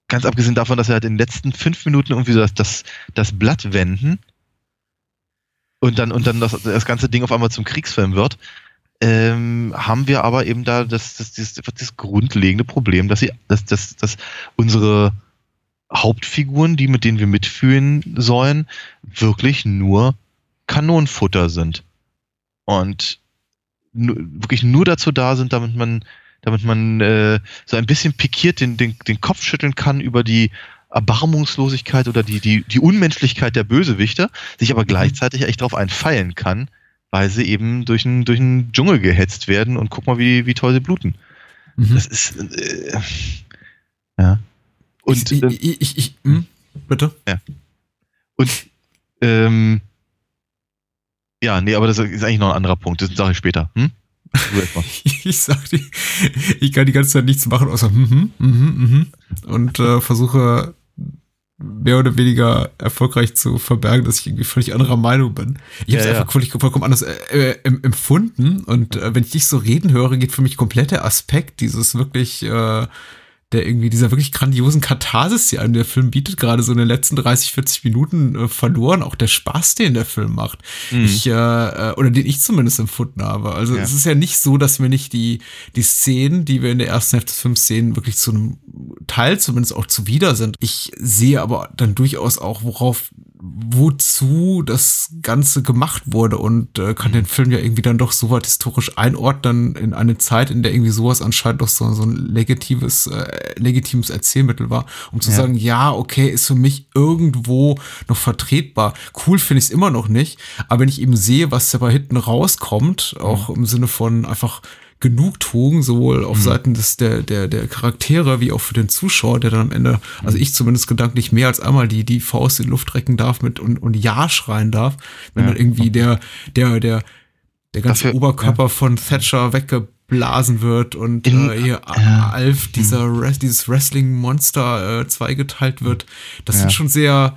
ganz abgesehen davon, dass sie halt in den letzten fünf Minuten irgendwie so das, das, das Blatt wenden und dann, und dann das, das ganze Ding auf einmal zum Kriegsfilm wird, ähm, haben wir aber eben da das, das, das, das grundlegende Problem, dass sie, dass, dass, dass unsere Hauptfiguren, die mit denen wir mitfühlen sollen, wirklich nur Kanonenfutter sind. Und wirklich nur dazu da sind, damit man, damit man äh, so ein bisschen pikiert den, den, den Kopf schütteln kann über die Erbarmungslosigkeit oder die, die, die Unmenschlichkeit der Bösewichte, sich aber gleichzeitig echt darauf einfeilen kann, weil sie eben durch einen durch einen Dschungel gehetzt werden und guck mal, wie, wie toll sie bluten. Mhm. Das ist äh, ja. Und ich, ich, ich, ich, hm? bitte? Und ähm, ja, nee, aber das ist eigentlich noch ein anderer Punkt. Das sage ich später. Hm? Ich sag die, ich kann die ganze Zeit nichts machen, außer mhm, mhm, mhm. Und äh, versuche mehr oder weniger erfolgreich zu verbergen, dass ich irgendwie völlig anderer Meinung bin. Ich habe es Ja, ja. einfach völlig, vollkommen anders äh, äh, em- empfunden. Und äh, wenn ich dich so reden höre, geht für mich komplett der Aspekt dieses wirklich, äh, der irgendwie dieser wirklich grandiosen Katharsis, die einem der Film bietet, gerade so in den letzten 30, 40 Minuten äh, verloren. Auch der Spaß, den der Film macht. Mhm. Ich, äh, äh, oder den ich zumindest empfunden habe. Also Ja. es ist ja nicht so, dass mir nicht die, die Szenen, die wir in der ersten Hälfte des Films sehen, wirklich zu einem Teil zumindest auch zuwider sind. Ich sehe aber dann durchaus auch, worauf wozu das Ganze gemacht wurde und äh, kann den Film ja irgendwie dann doch so weit historisch einordnen in eine Zeit, in der irgendwie sowas anscheinend doch so, so ein legitimes, äh, legitimes Erzählmittel war, um zu Ja. sagen, ja, okay, ist für mich irgendwo noch vertretbar. Cool finde ich es immer noch nicht, aber wenn ich eben sehe, was dabei hinten rauskommt, auch im Sinne von einfach Genugtuung, sowohl auf Seiten des, der, der, der Charaktere wie auch für den Zuschauer, der dann am Ende, also ich zumindest gedanklich mehr als einmal die, die Faust in die Luft recken darf mit und, und Ja schreien darf, wenn Ja. dann irgendwie der, der, der, der ganze Dafür- Oberkörper von Thatcher weggeblasen wird und In- äh, hier ja. Alf, dieser Res dieses Wrestling-Monster äh, zweigeteilt wird. Das Ja. sind schon sehr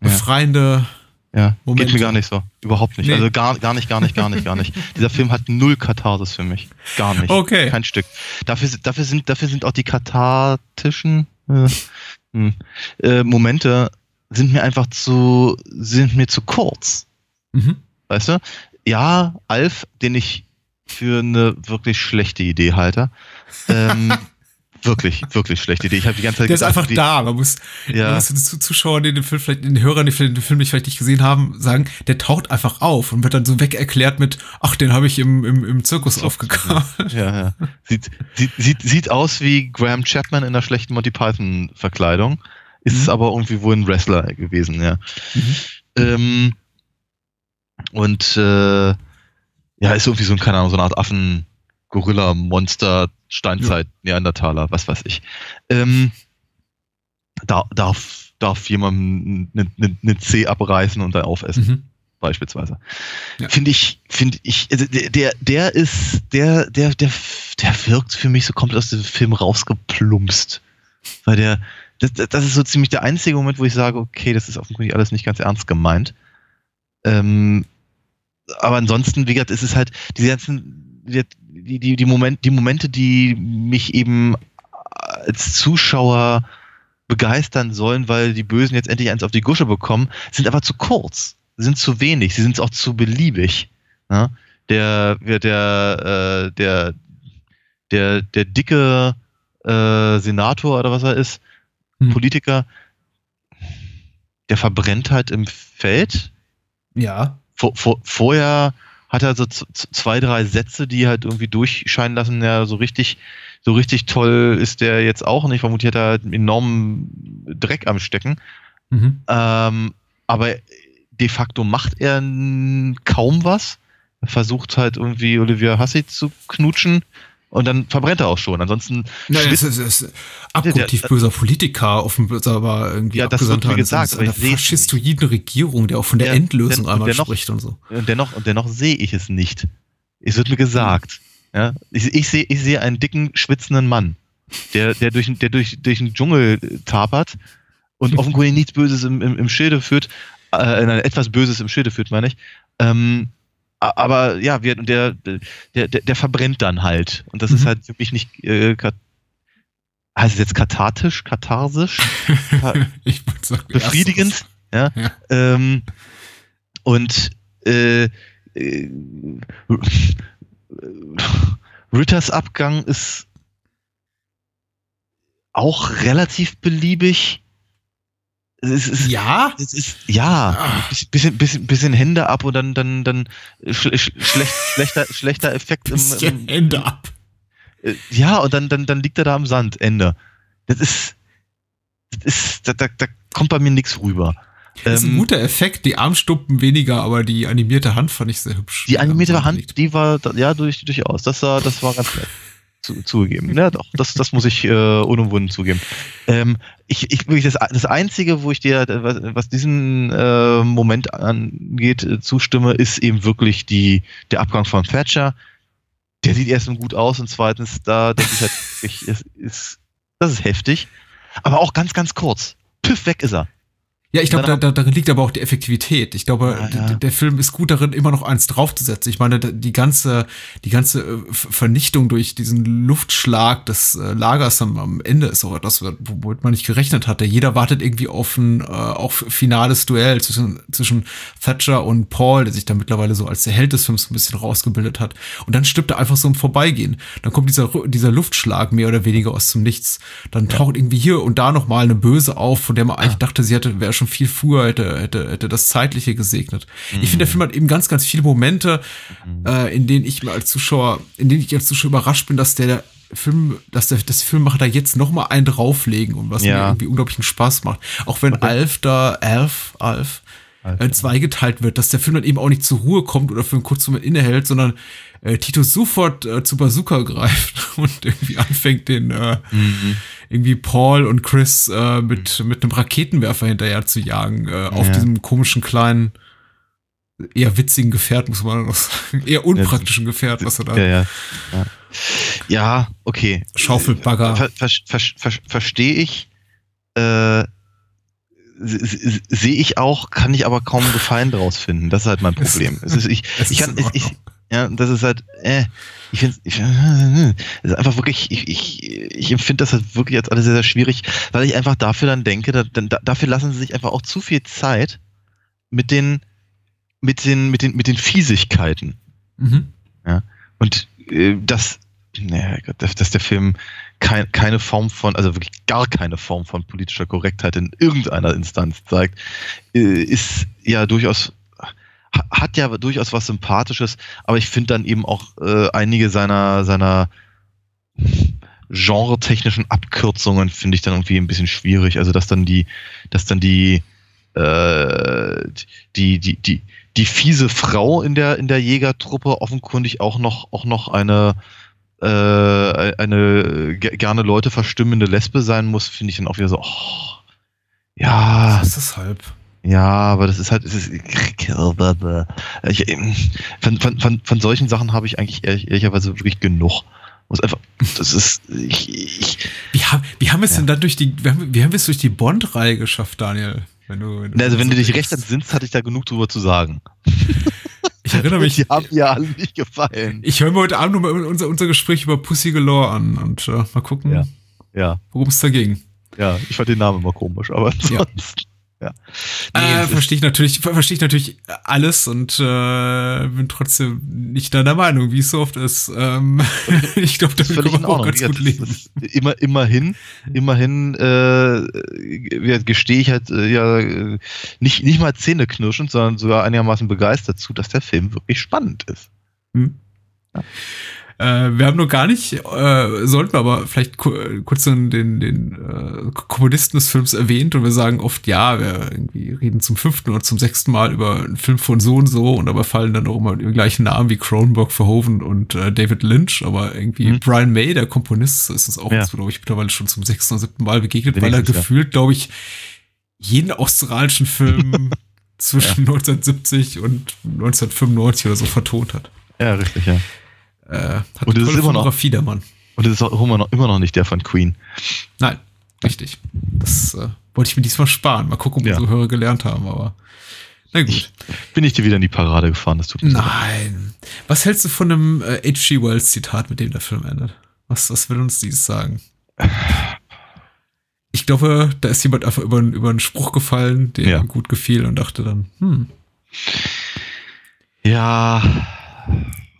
befreiende Ja, Momente. geht mir gar nicht so. Überhaupt nicht. Nee. Also gar, gar nicht, gar nicht, gar nicht, gar nicht. [LAUGHS] Dieser Film hat null Katharsis für mich. Gar nicht. Okay. Kein Stück. Dafür, sind- dafür, sind, dafür sind auch die kathartischen äh, hm, äh, Momente sind mir einfach zu, sind mir zu kurz. Mhm. Weißt du? Ja, Alf, den ich für eine wirklich schlechte Idee halte. [LAUGHS] Ähm, wirklich, wirklich schlechte Idee. Ich habe die ganze Zeit Der ist einfach wie- da. Man muss, Ja. man muss den Zu- Zuschauern, die den Film vielleicht, den Hörern, die den Film nicht vielleicht nicht gesehen haben, sagen, der taucht einfach auf und wird dann so weg erklärt mit, ach, den habe ich im, im, im Zirkus aufgekauft. Ja, ja. Sieht, sieht, sieht, sieht aus wie Graham Chapman in der schlechten Monty Python Verkleidung. Ist es aber irgendwie wohl ein Wrestler gewesen, ja. Ähm, und äh, ja, ist irgendwie so ein, keine Ahnung, so eine Art Affen, Gorilla, Monster, Steinzeit, Neandertaler, was weiß ich. Ähm, da, darf, darf jemandem eine ne, C abreißen und dann aufessen Mhm. beispielsweise. Ja. Finde ich, finde ich, also der, der, der ist, der, der, der, der wirkt für mich so komplett aus dem Film rausgeplumpst. Weil der, das, das ist so ziemlich der einzige Moment, wo ich sage, okay, das ist offenkundig alles nicht ganz ernst gemeint. Ähm, aber ansonsten, wie gesagt, ist es halt diese ganzen, die, die, die, Moment, die Momente, die mich eben als Zuschauer begeistern sollen, weil die Bösen jetzt endlich eins auf die Gusche bekommen, sind aber zu kurz, sind zu wenig, sie sind auch zu beliebig. Der, der, der, äh, der, der, der dicke äh, Senator oder was er ist, Hm. Politiker, der verbrennt halt im Feld. Ja. Vor, vor, vorher hat er so zwei, drei Sätze, die halt irgendwie durchscheinen lassen, ja, so richtig, so richtig toll ist der jetzt auch nicht. Vermutlich hat er halt einen enormen Dreck am Stecken. Mhm. Ähm, aber de facto macht er kaum was. Er versucht halt irgendwie Olivia Hussey zu knutschen und dann verbrennt er auch schon. Ansonsten Nein, das ist, das ist abgrundtief böser Politiker, offenbar irgendwie Ja, das wird mir gesagt, aber einer nicht. faschistoiden Regierung, der auch von der Ja, Endlösung den- einmal dennoch- spricht und so. Und dennoch, und dennoch sehe ich es nicht. Es wird mir gesagt. Ja? Ich, ich sehe ich sehe einen dicken, schwitzenden Mann, der, der, durch, der durch, durch den Dschungel äh, tapert und [LAUGHS] offenkundig nichts Böses im, im, im Schilde führt, äh, nein, etwas Böses im Schilde führt, meine ich. Ähm, aber ja, wir, der, der, der, der verbrennt dann halt. Und das ist Mhm. halt für mich nicht. Äh, heißt es jetzt kathartisch, katharsisch? [LAUGHS] Ka- Ich würde sagen, befriedigend. Ja. Ja. Ähm, und äh, äh, Ritters Abgang ist auch relativ beliebig. Es ist, Ja? es ist ja Ah. bisschen, bisschen, bisschen Hände ab und dann, dann, dann schl sch schlecht, schlechter, schlechter Effekt im, im, Hände ab. äh, Ja, und dann, dann, dann liegt er da am Sand. Ende. Das ist, das ist, da, da, da kommt bei mir nichts rüber. Das ist ein Ähm, guter Effekt, die Armstuppen weniger, aber die animierte Hand fand ich sehr hübsch. Die animierte Sand Hand, die war, ja, durch, durchaus. Das war, das war ganz nett. Zu, zugegeben. Ja, doch, das, das muss ich äh, unumwunden zugeben. Ähm, ich, ich, wirklich das, das Einzige, wo ich dir, was, was diesen äh, Moment angeht, äh, zustimme, ist eben wirklich die, der Abgang von Thatcher. Der sieht erstens gut aus und zweitens, da denke ich halt, ich, es ist, das ist heftig. Aber auch ganz, ganz kurz. Püff, weg ist er. Ja, ich glaube, da, da, darin liegt aber auch die Effektivität. Ich glaube, Ja, ja. der Film ist gut darin, immer noch eins draufzusetzen. Ich meine, die ganze, die ganze äh, Ver- Vernichtung durch diesen Luftschlag des äh, Lagers am, am Ende ist auch etwas, womit man nicht gerechnet hatte. Jeder wartet irgendwie auf ein äh, auch finales Duell zwischen, zwischen Thatcher und Paul, der sich da mittlerweile so als der Held des Films ein bisschen rausgebildet hat. Und dann stirbt er einfach so im Vorbeigehen. Dann kommt dieser, dieser Luftschlag mehr oder weniger aus dem Nichts. Dann taucht irgendwie hier und da noch mal eine Böse auf, von der man eigentlich dachte, sie hätte, wäre schon schon viel früher hätte, hätte, hätte das Zeitliche gesegnet. Ich finde, der Film hat eben ganz, ganz viele Momente, äh, in denen ich mir als Zuschauer, in denen ich als Zuschauer überrascht bin, dass der Film, dass der, dass die Filmemacher da jetzt noch mal einen drauflegen und was Ja. mir irgendwie unglaublichen Spaß macht. Auch wenn Alf da, Alf, Alf, äh, zweigeteilt wird, dass der Film dann eben auch nicht zur Ruhe kommt oder für einen kurzen Moment innehält, sondern äh, Tito sofort äh, zu Bazooka greift [LAUGHS] und irgendwie anfängt, den äh, irgendwie Paul und Chris äh, mit, mit einem Raketenwerfer hinterher zu jagen, äh, auf Ja. diesem komischen kleinen, eher witzigen Gefährt, muss man noch sagen. [LAUGHS] Eher unpraktischen Gefährt, was er da. Ja, ja. Ja, ja okay. Schaufelbagger. Ver, ver, ver, ver, Verstehe ich. Äh, Sehe seh ich auch, kann ich aber kaum einen Gefallen draus finden. Das ist halt mein [LAUGHS] Problem. Es ist, ich, [LAUGHS] ich kann, ich, Ordnung. ja, das ist halt, äh, ich finde, ich, es ist einfach wirklich, ich, ich, ich empfinde das halt wirklich als alles sehr, sehr schwierig, weil ich einfach dafür dann denke, da, da, dafür lassen sie sich einfach auch zu viel Zeit mit den, mit den, mit den, mit den Fiesigkeiten. Mhm. Und äh, das, naja, dass, der Film kein, keine Form von, also wirklich gar keine Form von politischer Korrektheit in irgendeiner Instanz zeigt, äh, ist ja durchaus, ha- hat ja durchaus was Sympathisches, aber ich finde dann eben auch äh, einige seiner, seiner genretechnischen Abkürzungen finde ich dann irgendwie ein bisschen schwierig. Also dass dann die, dass dann die, äh, die, die, die, die fiese Frau in der, in der Jägertruppe offenkundig auch noch, auch noch eine, äh, eine ge- gerne Leute verstümmelnde Lesbe sein muss, finde ich dann auch wieder so, oh, ja, Das ist halb. ja, aber das ist halt, es ist, ich, ähm, von, von, von, von solchen Sachen habe ich eigentlich ehrlich, ehrlicherweise wirklich genug. Muss einfach, das ist, ich, ich, Wie, haben wie haben wir es Ja. denn dann durch die, wie haben, wie haben wir es durch die Bond-Reihe geschafft, Daniel? Wenn du, wenn also wenn du dich recht entsinnst, hatte ich da genug drüber zu sagen. [LAUGHS] Ich erinnere mich, Die haben mir alle nicht gefallen. ich höre mir heute Abend nochmal unser, unser Gespräch über Pussy Galore an und äh, mal gucken, Ja. Ja, worum es da ging. ja, ich fand den Namen immer komisch, aber ansonsten, ja. Nee, äh, es ist- verstehe ich natürlich, ver- verstehe ich natürlich alles und äh, bin trotzdem nicht deiner Meinung, wie es so oft ist. Ähm, [LAUGHS] ich glaube, Das damit kann man auch ganz Ja, gut das, leben. das, immer, immerhin, immerhin äh, ja, gestehe ich halt äh, ja äh, nicht, nicht mal zähneknirschend, sondern sogar einigermaßen begeistert zu, dass der Film wirklich spannend ist. Hm. Äh, wir haben noch gar nicht, äh, sollten wir aber vielleicht ku kurz den, den, den äh, Komponisten des Films erwähnt und wir sagen oft, ja, wir irgendwie reden zum fünften oder zum sechsten Mal über einen Film von so und so und aber fallen dann auch immer die gleichen Namen wie Cronenberg, Verhoeven und äh, David Lynch, aber irgendwie Mhm. Brian May, der Komponist, ist uns auch, Ja. glaube ich, mittlerweile schon zum sechsten oder siebten Mal begegnet, weil er Wenigstens, ja. gefühlt, glaube ich, jeden australischen Film [LAUGHS] zwischen 1970 und 1995 oder so vertont hat. Ja, richtig, ja. Äh, hat Und es ist immer noch- der Mann. Und es ist auch immer noch, immer noch nicht der von Queen. Nein, richtig. Das äh, wollte ich mir diesmal sparen. Mal gucken, ob Ja. unsere Hörer gelernt haben, aber na gut. Ich bin ich dir wieder in die Parade gefahren, das tut mir. Nein. Was hältst du von einem äh, H.G. Wells Zitat, mit dem der Film endet? Was, was will uns dies sagen? [SIGHS] Ich glaube, da ist jemand einfach über, über einen Spruch gefallen, der Ja. ihm gut gefiel und dachte dann, hm, Ja,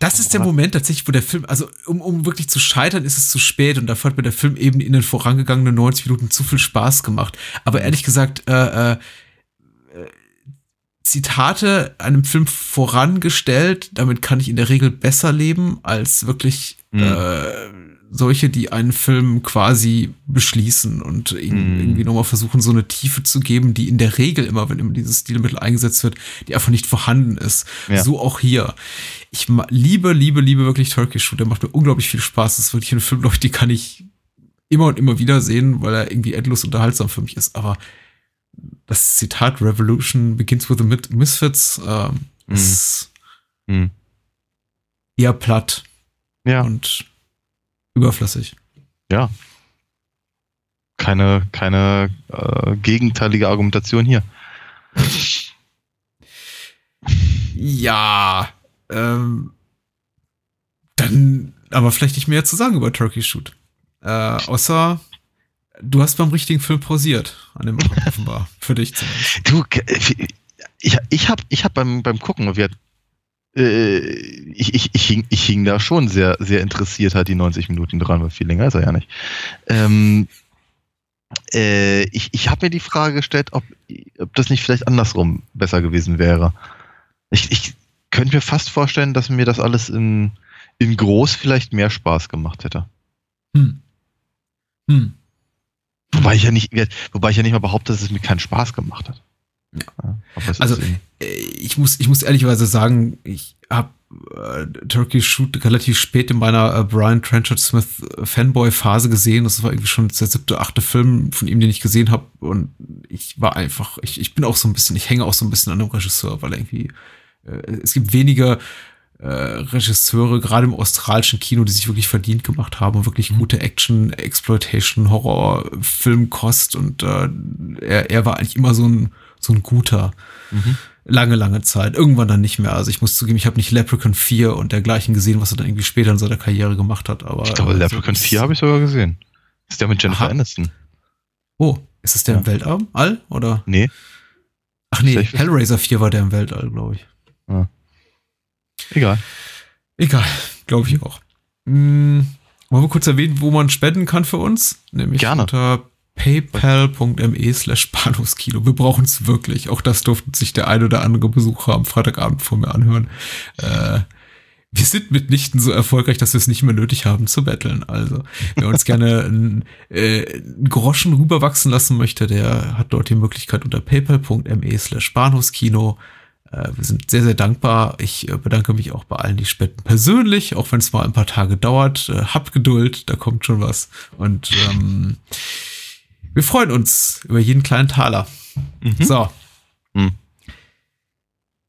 Das ist der Moment tatsächlich, wo der Film, also um, um wirklich zu scheitern, ist es zu spät und dafür hat mir der Film eben in den vorangegangenen 90 Minuten zu viel Spaß gemacht. Aber ehrlich gesagt, äh, äh, Zitate einem Film vorangestellt, damit kann ich in der Regel besser leben, als wirklich Mhm. äh, solche, die einen Film quasi beschließen und ihm Mhm. irgendwie nochmal versuchen, so eine Tiefe zu geben, die in der Regel immer, wenn immer dieses Stilmittel eingesetzt wird, die einfach nicht vorhanden ist. Ja. So auch hier. Ich liebe, liebe, liebe wirklich Turkish Shoot. Der macht mir unglaublich viel Spaß. Das ist wirklich ein Film, glaube ich, den kann ich immer und immer wieder sehen, weil er irgendwie endlos unterhaltsam für mich ist. Aber das Zitat Revolution begins with the Misfits ähm, Mhm. ist Hm. eher platt ja, und überflüssig. ja. Keine, keine äh, gegenteilige Argumentation hier. [LAUGHS] Ja, ähm, dann aber vielleicht nicht mehr zu sagen über Turkey Shoot. Äh, außer du hast beim richtigen Film pausiert an dem offenbar. Für dich zumindest. Du, ich, ich habe ich hab beim, beim Gucken, wir, äh, ich, ich, ich, hing, ich hing da schon sehr, sehr interessiert halt die 90 Minuten dran, weil viel länger ist er ja nicht. Ähm, Äh, ich ich habe mir die Frage gestellt, ob, ob das nicht vielleicht andersrum besser gewesen wäre. Ich, ich könnte mir fast vorstellen, dass mir das alles in, in groß vielleicht mehr Spaß gemacht hätte. Hm. Hm. Wobei ich ja nicht, wobei ich ja nicht mal behaupte, dass es mir keinen Spaß gemacht hat. Ja. also äh, ich muss, ich muss ehrlicherweise sagen, ich habe äh, Turkey Shoot relativ spät in meiner äh, Brian Trenchard Smith Fanboy-Phase gesehen. Das war irgendwie schon der siebte, achte Film von ihm, den ich gesehen habe. Und ich war einfach, ich, ich bin auch so ein bisschen, ich hänge auch so ein bisschen an dem Regisseur, weil irgendwie äh, es gibt wenige äh, Regisseure, gerade im australischen Kino, die sich wirklich verdient gemacht haben und wirklich mhm. gute Action, Exploitation, Horror, Filmkost und äh, er, er war eigentlich immer so ein so ein guter. Mhm. Lange, lange Zeit. Irgendwann dann nicht mehr. Also ich muss zugeben, ich habe nicht Leprechaun 4 und dergleichen gesehen, was er dann irgendwie später in seiner Karriere gemacht hat. Aber, ich glaube, Leprechaun 4 habe ich sogar gesehen. ist der mit Jennifer Aha. Aniston. Oh, ist es der ja. im Weltall? All, oder? Nee. Ach nee, Hellraiser 4 war der im Weltall, glaube ich. Ja. Egal. Egal, glaube ich auch. Hm, wollen wir kurz erwähnen, wo man spenden kann für uns? Nämlich Gerne. unter paypal.me slash Bahnhofskino. Wir brauchen es wirklich. Auch das durften sich der ein oder andere Besucher am Freitagabend vor mir anhören. Äh, wir sind mitnichten so erfolgreich, dass wir es nicht mehr nötig haben zu betteln. Also, wer uns gerne einen, äh, Groschen rüberwachsen lassen möchte, der hat dort die Möglichkeit unter paypal.me slash Bahnhofskino. Äh, wir sind sehr, sehr dankbar. Ich äh, bedanke mich auch bei allen, die spenden persönlich, auch wenn es mal ein paar Tage dauert. Äh, habt Geduld, da kommt schon was. Und ähm, wir freuen uns über jeden kleinen Taler. Mhm. So. Mhm.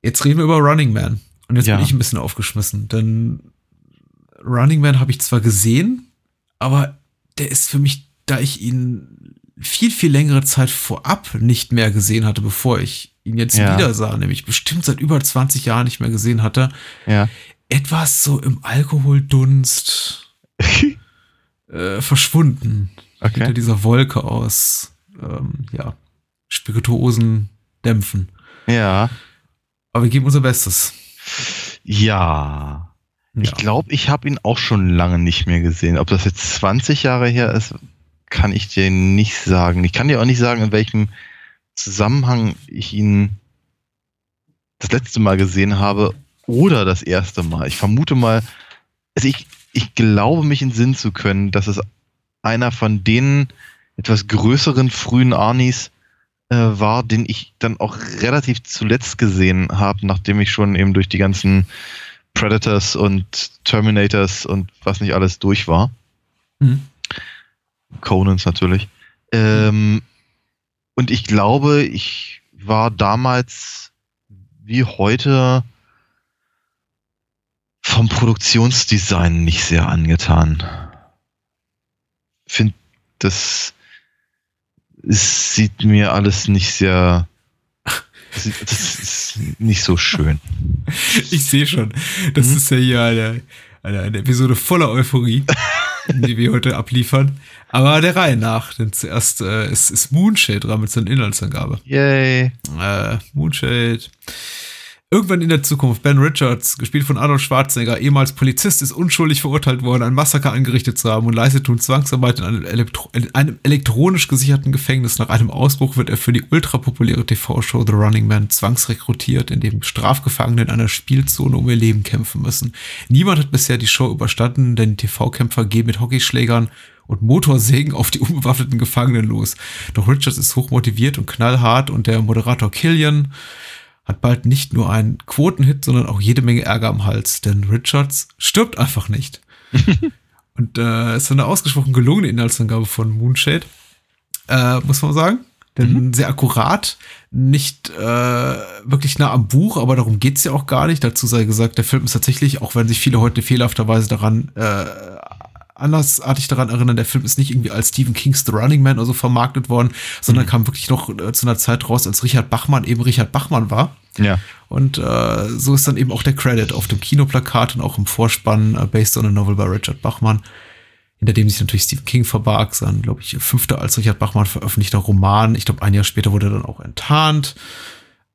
Jetzt reden wir über Running Man. Und jetzt ja. bin ich ein bisschen aufgeschmissen, denn Running Man habe ich zwar gesehen, aber der ist für mich, da ich ihn viel, viel längere Zeit vorab nicht mehr gesehen hatte, bevor ich ihn jetzt ja. wieder sah, nämlich bestimmt seit über 20 Jahren nicht mehr gesehen hatte, ja. etwas so im Alkoholdunst [LAUGHS] äh, verschwunden. Okay. Hinter dieser Wolke aus, ähm, ja, Spirituosen dämpfen. Ja. Aber wir geben unser Bestes. Ja. ja. Ich glaube, ich habe ihn auch schon lange nicht mehr gesehen. Ob das jetzt 20 Jahre her ist, kann ich dir nicht sagen. Ich kann dir auch nicht sagen, in welchem Zusammenhang ich ihn das letzte Mal gesehen habe oder das erste Mal. Ich vermute mal, also ich, ich glaube mich in Sinn zu können, dass es einer von den etwas größeren frühen Arnis äh, war, den ich dann auch relativ zuletzt gesehen habe, nachdem ich schon eben durch die ganzen Predators und Terminators und was nicht alles durch war. Mhm. Conans natürlich. Ähm, und ich glaube, ich war damals wie heute vom Produktionsdesign nicht sehr angetan finde, das es sieht mir alles nicht sehr. Das ist nicht so schön. [LAUGHS] Ich sehe schon. Das mhm. ist ja hier eine, eine, eine, Episode voller Euphorie, [LAUGHS] die wir heute abliefern. Aber der Reihe nach, denn zuerst äh, ist, ist Moonshade dran mit seiner Inhaltsangabe. Yay. Äh, Moonshade. Irgendwann in der Zukunft, Ben Richards, gespielt von Arnold Schwarzenegger, ehemals Polizist, ist unschuldig verurteilt worden, ein Massaker angerichtet zu haben und leistet nun Zwangsarbeit in einem, Elektro in einem elektronisch gesicherten Gefängnis. Nach einem Ausbruch wird er für die ultrapopuläre TV-Show The Running Man zwangsrekrutiert, in dem Strafgefangene in einer Spielzone um ihr Leben kämpfen müssen. Niemand hat bisher die Show überstanden, denn die TV-Kämpfer gehen mit Hockeyschlägern und Motorsägen auf die unbewaffneten Gefangenen los. Doch Richards ist hochmotiviert und knallhart und der Moderator Killian hat bald nicht nur einen Quotenhit, sondern auch jede Menge Ärger am Hals, denn Richards stirbt einfach nicht. [LAUGHS] Und äh, ist eine ausgesprochen gelungene Inhaltsangabe von Moonshade, äh, muss man sagen. Denn mhm. sehr akkurat, nicht äh, wirklich nah am Buch, aber darum geht's ja auch gar nicht. Dazu sei gesagt, der Film ist tatsächlich, auch wenn sich viele heute fehlerhafterweise daran äh, andersartig daran erinnern, der Film ist nicht irgendwie als Stephen King's The Running Man oder so vermarktet worden, sondern mhm. kam wirklich noch äh, zu einer Zeit raus, als Richard Bachmann eben Richard Bachmann war. Ja. Und äh, so ist dann eben auch der Credit auf dem Kinoplakat und auch im Vorspann äh, based on a novel by Richard Bachmann, hinter dem sich natürlich Stephen King verbarg, sein, glaube ich, fünfter als Richard Bachmann veröffentlichter Roman. Ich glaube, ein Jahr später wurde er dann auch enttarnt.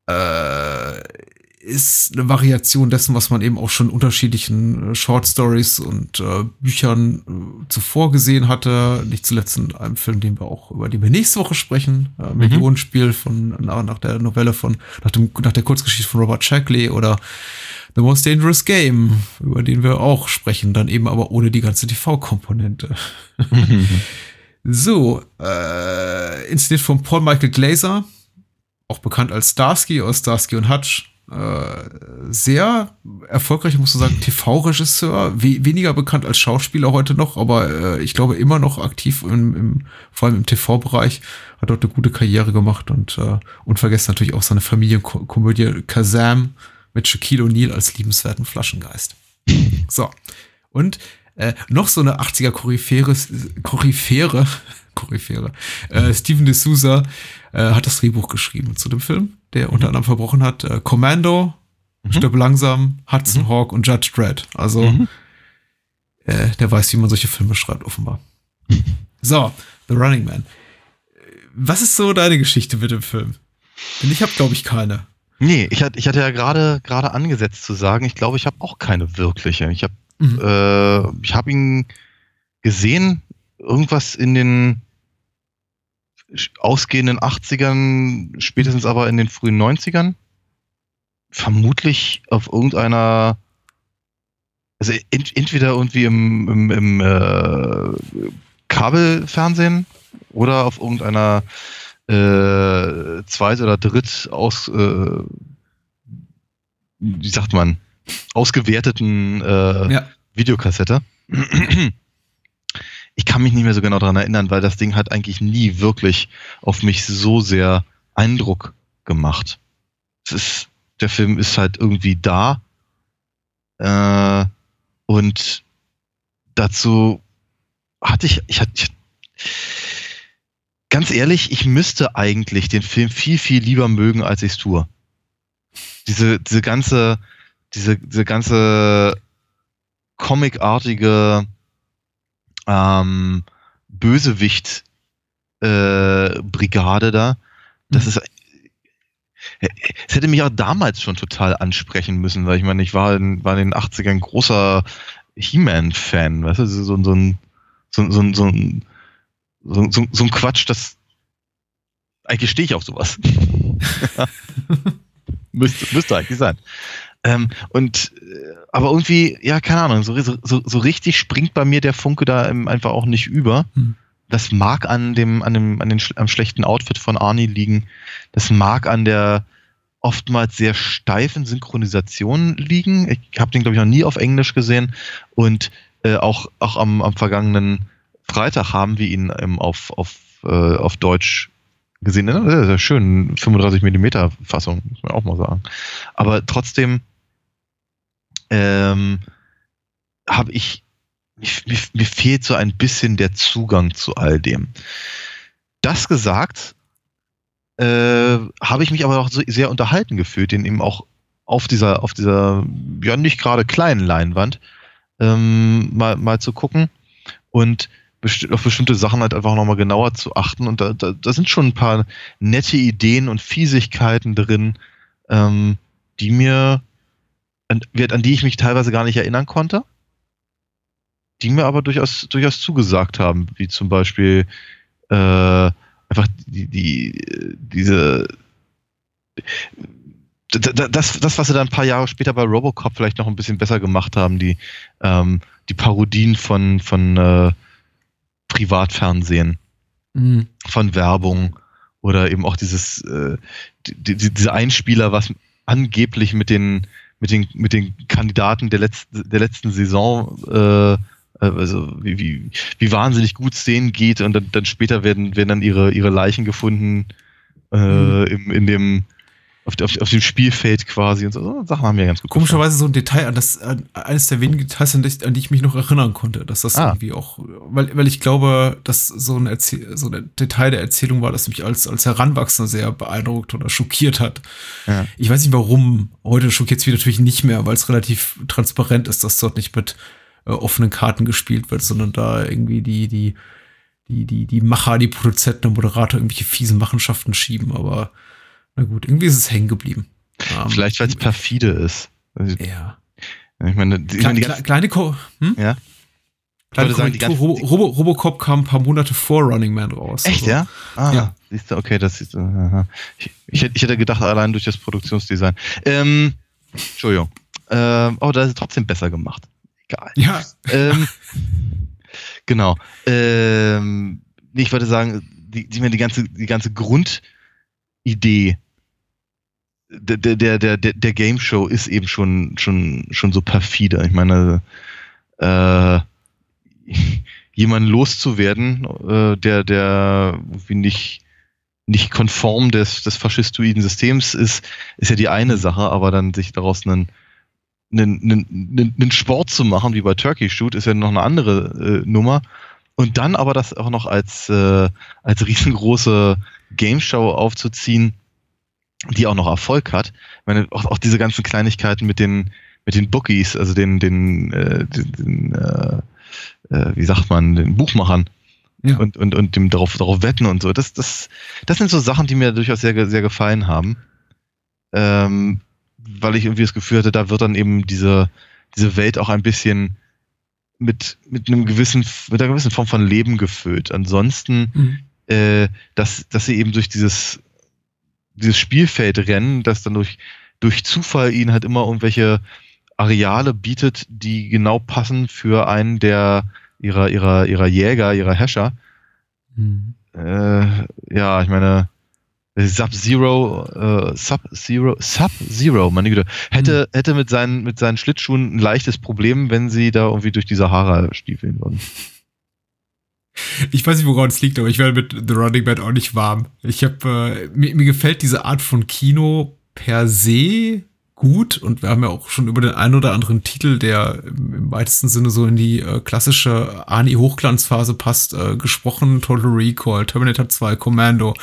Äh, ist eine Variation dessen, was man eben auch schon in unterschiedlichen äh, Short Stories und äh, Büchern äh, zuvor gesehen hatte. Nicht zuletzt in einem Film, den wir auch über den wir nächste Woche sprechen. Äh, Millionenspiel von nach, nach der Novelle von nach dem nach der Kurzgeschichte von Robert Shackley oder The Most Dangerous Game, über den wir auch sprechen, dann eben aber ohne die ganze TV-Komponente. [LAUGHS] so, äh, inszeniert von Paul Michael Glazer, auch bekannt als Starsky aus Starsky und Hutch. Äh, sehr erfolgreich, muss man sagen, TV-Regisseur, we weniger bekannt als Schauspieler heute noch, aber äh, ich glaube immer noch aktiv im, im vor allem im TV-Bereich, hat dort eine gute Karriere gemacht und äh, unvergessen natürlich auch seine Familienkomödie Kazam mit Shaquille O'Neal als liebenswerten Flaschengeist. So. Und äh, noch so eine 80er Koryphäre, Koryphäre, [LAUGHS] Koryphäre. Äh, Steven D'Souza äh, hat das Drehbuch geschrieben zu dem Film, der unter anderem verbrochen hat äh, Commando, mhm. Stirb langsam, Hudson mhm. Hawk und Judge Dredd. Also mhm. äh, der weiß, wie man solche Filme schreibt, offenbar. [LAUGHS] So, The Running Man. Was ist so deine Geschichte mit dem Film? Denn ich habe, glaube ich, keine. Nee, ich hatte, ich hatte ja gerade gerade angesetzt zu sagen, ich glaube, ich habe auch keine wirkliche. Ich habe mhm. äh, ich habe ihn gesehen, irgendwas in den ausgehenden 80ern, spätestens aber in den frühen 90ern. Vermutlich auf irgendeiner, also ent, entweder irgendwie im, im, im äh, Kabelfernsehen oder auf irgendeiner äh, zweit- oder dritt aus, äh, wie sagt man, ausgewerteten äh, ja. Videokassette. Ich kann mich nicht mehr so genau daran erinnern, weil das Ding hat eigentlich nie wirklich auf mich so sehr Eindruck gemacht. Es ist, der Film ist halt irgendwie da äh, und dazu hatte ich, ich hatte, ich, ganz ehrlich, ich müsste eigentlich den Film viel, viel lieber mögen, als ich es tue. Diese, diese ganze, diese, diese ganze comicartige ähm, Bösewicht-Brigade äh, da, das mhm. ist es hätte mich auch damals schon total ansprechen müssen, weil ich meine, ich war in, war in den 80ern ein großer He-Man-Fan, weißt du, so, so, so, ein, so, so, so, ein, so, so, so ein Quatsch, das eigentlich stehe ich auf sowas. [LAUGHS] [LAUGHS] müsste, müsste eigentlich sein. Ähm, und äh, aber irgendwie, ja, keine Ahnung, so, so, so richtig springt bei mir der Funke da einfach auch nicht über. Hm. Das mag an dem, an dem, an den am schlechten Outfit von Arnie liegen. Das mag an der oftmals sehr steifen Synchronisation liegen. Ich habe den, glaube ich, noch nie auf Englisch gesehen. Und äh, auch, auch am, am vergangenen Freitag haben wir ihn ähm, auf, auf, äh, auf Deutsch gesehen. Ne? Sehr, sehr schön. 35 mm Fassung, muss man auch mal sagen. Aber trotzdem ähm, habe ich, mir, mir fehlt so ein bisschen der Zugang zu all dem. Das gesagt, äh, habe ich mich aber auch so sehr unterhalten gefühlt, den eben auch auf dieser, auf dieser, ja, nicht gerade kleinen Leinwand ähm, mal, mal zu gucken. Und auf bestimmte Sachen halt einfach nochmal genauer zu achten. Und da, da, da, sind schon ein paar nette Ideen und Fiesigkeiten drin, ähm, die mir, an, an die ich mich teilweise gar nicht erinnern konnte, die mir aber durchaus, durchaus zugesagt haben, wie zum Beispiel äh, einfach die, die, diese das, das, was sie dann ein paar Jahre später bei Robocop vielleicht noch ein bisschen besser gemacht haben, die, ähm, die Parodien von, von äh, Privatfernsehen, mhm. von Werbung oder eben auch dieses, äh, die, die, diese Einspieler, was angeblich mit den, mit den, mit den Kandidaten der letzten, der letzten Saison, äh, also wie, wie, wie wahnsinnig gut es denen geht und dann, dann später werden, werden dann ihre, ihre Leichen gefunden äh, mhm. im, in dem auf, auf, auf dem Spielfeld quasi und so. so Sachen haben mir ganz gut Komischerweise so ein Detail, an das, an eines der wenigen Details, an die, an die ich mich noch erinnern konnte, dass das ah. irgendwie auch, weil, weil ich glaube, dass so ein, Erzähl so ein Detail der Erzählung war, das mich als, als Heranwachsender sehr beeindruckt oder schockiert hat. Ja. Ich weiß nicht warum. Heute schockiert es mich natürlich nicht mehr, weil es relativ transparent ist, dass dort nicht mit äh, offenen Karten gespielt wird, sondern da irgendwie die, die, die, die, die Macher, die Produzenten und Moderator irgendwelche fiesen Machenschaften schieben, aber na gut, irgendwie ist es hängen geblieben. Ähm, Vielleicht, weil es perfide ist. Also, Ja. Ich meine, die, ich Kle meine, die kleine, Ko hm? ja. kleine sagen, die Robo, Robo, Robocop kam ein paar Monate vor Running Man raus. Echt, Also, ja? Ah, Ja. siehst du, okay, das ist, aha. ich, ich, hätte- ich hätte gedacht, allein durch das Produktionsdesign. Ähm, Entschuldigung. Ähm, oh, da ist es trotzdem besser gemacht. Egal. Ja, ähm, genau. Ähm, ich wollte sagen, die, die, die ganze, die ganze Grundidee der, der, der, der, der Game Show ist eben schon, schon, schon so perfide. Ich meine, äh, [LAUGHS] jemanden loszuwerden, äh, der, der irgendwie nicht, nicht konform des, des faschistoiden Systems ist, ist ja die eine Sache, aber dann sich daraus einen, einen, einen, einen Sport zu machen, wie bei Turkey Shoot, ist ja noch eine andere äh, Nummer. Und dann aber das auch noch als, äh, als riesengroße Game Show aufzuziehen, die auch noch Erfolg hat. Ich meine, auch, auch diese ganzen Kleinigkeiten mit den, mit den Bookies, also den, den, äh, den, den äh, äh, wie sagt man, den Buchmachern Ja. und, und, und dem darauf, darauf wetten und so. Das, das, das sind so Sachen, die mir durchaus sehr, sehr gefallen haben. Ähm, weil ich irgendwie das Gefühl hatte, da wird dann eben diese, diese Welt auch ein bisschen mit, mit einem gewissen, mit einer gewissen Form von Leben gefüllt. Ansonsten Mhm. äh, dass, dass sie eben durch dieses, dieses Spielfeld rennen, das dann durch, durch Zufall ihnen halt immer irgendwelche Areale bietet, die genau passen für einen der ihrer, ihrer, ihrer Jäger, ihrer Häscher. Mhm. Äh, ja, ich meine, Sub-Zero, äh, Sub-Zero, Sub-Zero, meine Güte, hätte, hätte mit seinen, mit seinen Schlittschuhen ein leichtes Problem, wenn sie da irgendwie durch die Sahara stiefeln würden. Ich weiß nicht, woran es liegt, aber ich werde mit The Running Man auch nicht warm. Ich habe, äh, mir, mir gefällt diese Art von Kino per se gut und wir haben ja auch schon über den einen oder anderen Titel, der im, im weitesten Sinne so in die äh, klassische Ani-Hochglanzphase passt, äh, gesprochen. Total Recall, Terminator 2, Commando.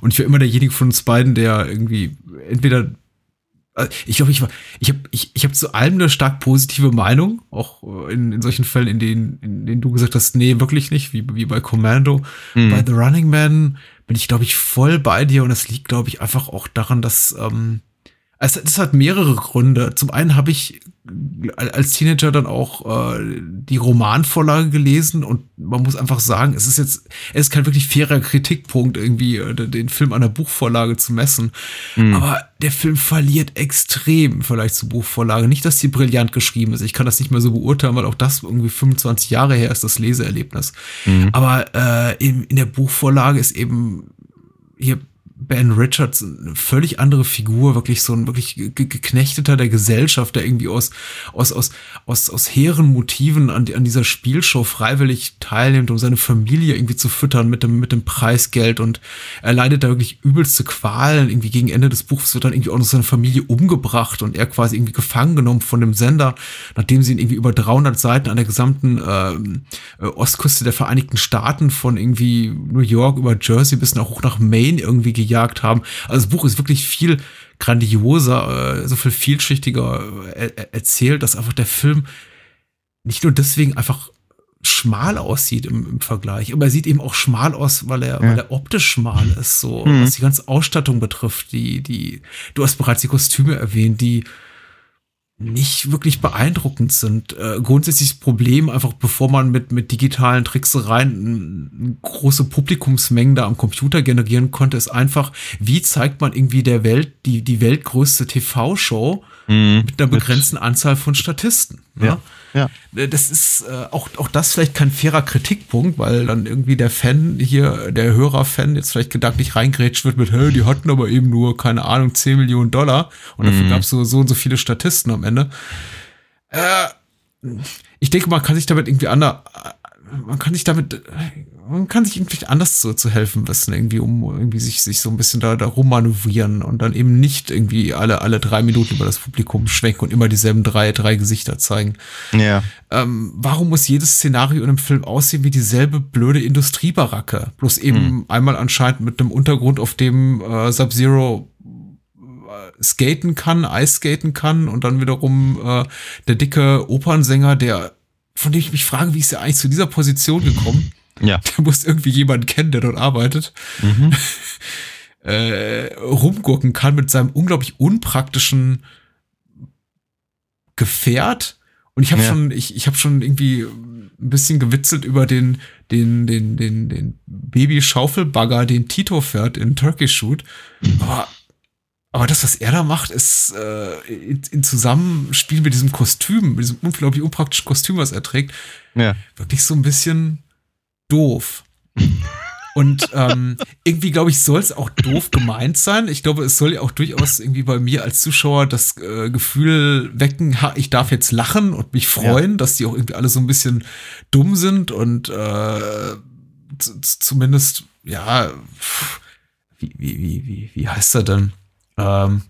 Und ich war immer derjenige von uns beiden, der irgendwie entweder ich glaube, ich war, ich habe ich, ich hab zu allem eine stark positive Meinung, auch äh, in, in solchen Fällen, in denen, in denen du gesagt hast, nee, wirklich nicht, wie, wie bei Commando. Mhm. Bei The Running Man bin ich, glaube ich, voll bei dir und das liegt, glaube ich, einfach auch daran, dass ähm, es, es hat mehrere Gründe. Zum einen habe ich als Teenager dann auch äh, die Romanvorlage gelesen und man muss einfach sagen, es ist jetzt, es ist kein wirklich fairer Kritikpunkt, irgendwie äh, den Film an der Buchvorlage zu messen. Mhm. Aber der Film verliert extrem vielleicht zur Buchvorlage. Nicht, dass die brillant geschrieben ist. Ich kann das nicht mehr so beurteilen, weil auch das irgendwie 25 Jahre her ist, das Leseerlebnis. Mhm. Aber äh, in, in der Buchvorlage ist eben hier Ben Richards eine völlig andere Figur, wirklich so ein wirklich ge- geknechteter der Gesellschaft, der irgendwie aus, aus, aus, aus, aus hehren Motiven an, an dieser Spielshow freiwillig teilnimmt, um seine Familie irgendwie zu füttern mit dem, mit dem Preisgeld und er leidet da wirklich übelste Qualen. Irgendwie gegen Ende des Buchs wird dann irgendwie auch noch seine Familie umgebracht und er quasi irgendwie gefangen genommen von dem Sender, nachdem sie ihn irgendwie über 300 Seiten an der gesamten ähm, äh, Ostküste der Vereinigten Staaten von irgendwie New York über Jersey bis nach hoch nach Maine irgendwie gejagt haben. Also das Buch ist wirklich viel grandioser, äh, so viel vielschichtiger äh, er- erzählt, dass einfach der Film nicht nur deswegen einfach schmal aussieht im, im Vergleich, aber er sieht eben auch schmal aus, weil er, weil er optisch schmal ist, so Mhm. was die ganze Ausstattung betrifft, die, die, du hast bereits die Kostüme erwähnt, die nicht wirklich beeindruckend sind. Äh, grundsätzlich das Problem, einfach bevor man mit, mit digitalen Tricksereien große Publikumsmengen da am Computer generieren konnte, ist einfach, wie zeigt man irgendwie der Welt die, die weltgrößte TV-Show Mhm. mit einer begrenzten Anzahl von Statisten. Ne? Ja. Äh, Das ist äh, auch, auch das vielleicht kein fairer Kritikpunkt, weil dann irgendwie der Fan hier, der Hörer-Fan jetzt vielleicht gedanklich reingrätscht wird mit, hey, die hatten aber eben nur, keine Ahnung, 10 Millionen Dollar und dafür Mhm. gab es so, so und so viele Statisten am Ende. Äh, ich denke, man kann sich damit irgendwie anders, man kann sich damit, man kann sich irgendwie anders zu, zu helfen wissen, irgendwie, um irgendwie sich, sich so ein bisschen da, da rummanövrieren und dann eben nicht irgendwie alle, alle drei Minuten über das Publikum schwenken und immer dieselben drei, drei Gesichter zeigen. Ja. Ähm, warum muss jedes Szenario in einem Film aussehen wie dieselbe blöde Industriebaracke? Bloß eben einmal anscheinend mit einem Untergrund, auf dem äh, Sub-Zero äh, skaten kann, Eisskaten kann und dann wiederum äh, der dicke Opernsänger, der von dem ich mich frage, wie ist er eigentlich zu dieser Position gekommen? Ja. [LAUGHS] Der muss irgendwie jemanden kennen, der dort arbeitet. Mhm. [LAUGHS] äh, rumgurken kann mit seinem unglaublich unpraktischen Gefährt. Und ich habe Ja. schon, ich, ich habe schon irgendwie ein bisschen gewitzelt über den, den, den, den, den Baby-Schaufelbagger, den Tito fährt in Turkey Shoot. Aber, aber das, was er da macht, ist äh, in, in Zusammenspiel mit diesem Kostüm, mit diesem unglaublich unpraktischen Kostüm, was er trägt, Ja. wirklich so ein bisschen doof. Und ähm, irgendwie, glaube ich, soll es auch doof gemeint sein. Ich glaube, es soll ja auch durchaus irgendwie bei mir als Zuschauer das äh, Gefühl wecken, ha, ich darf jetzt lachen und mich freuen, dass die auch irgendwie alle so ein bisschen dumm sind und äh, zumindest, ja, wie, wie, wie, wie, wie heißt er denn? Ähm,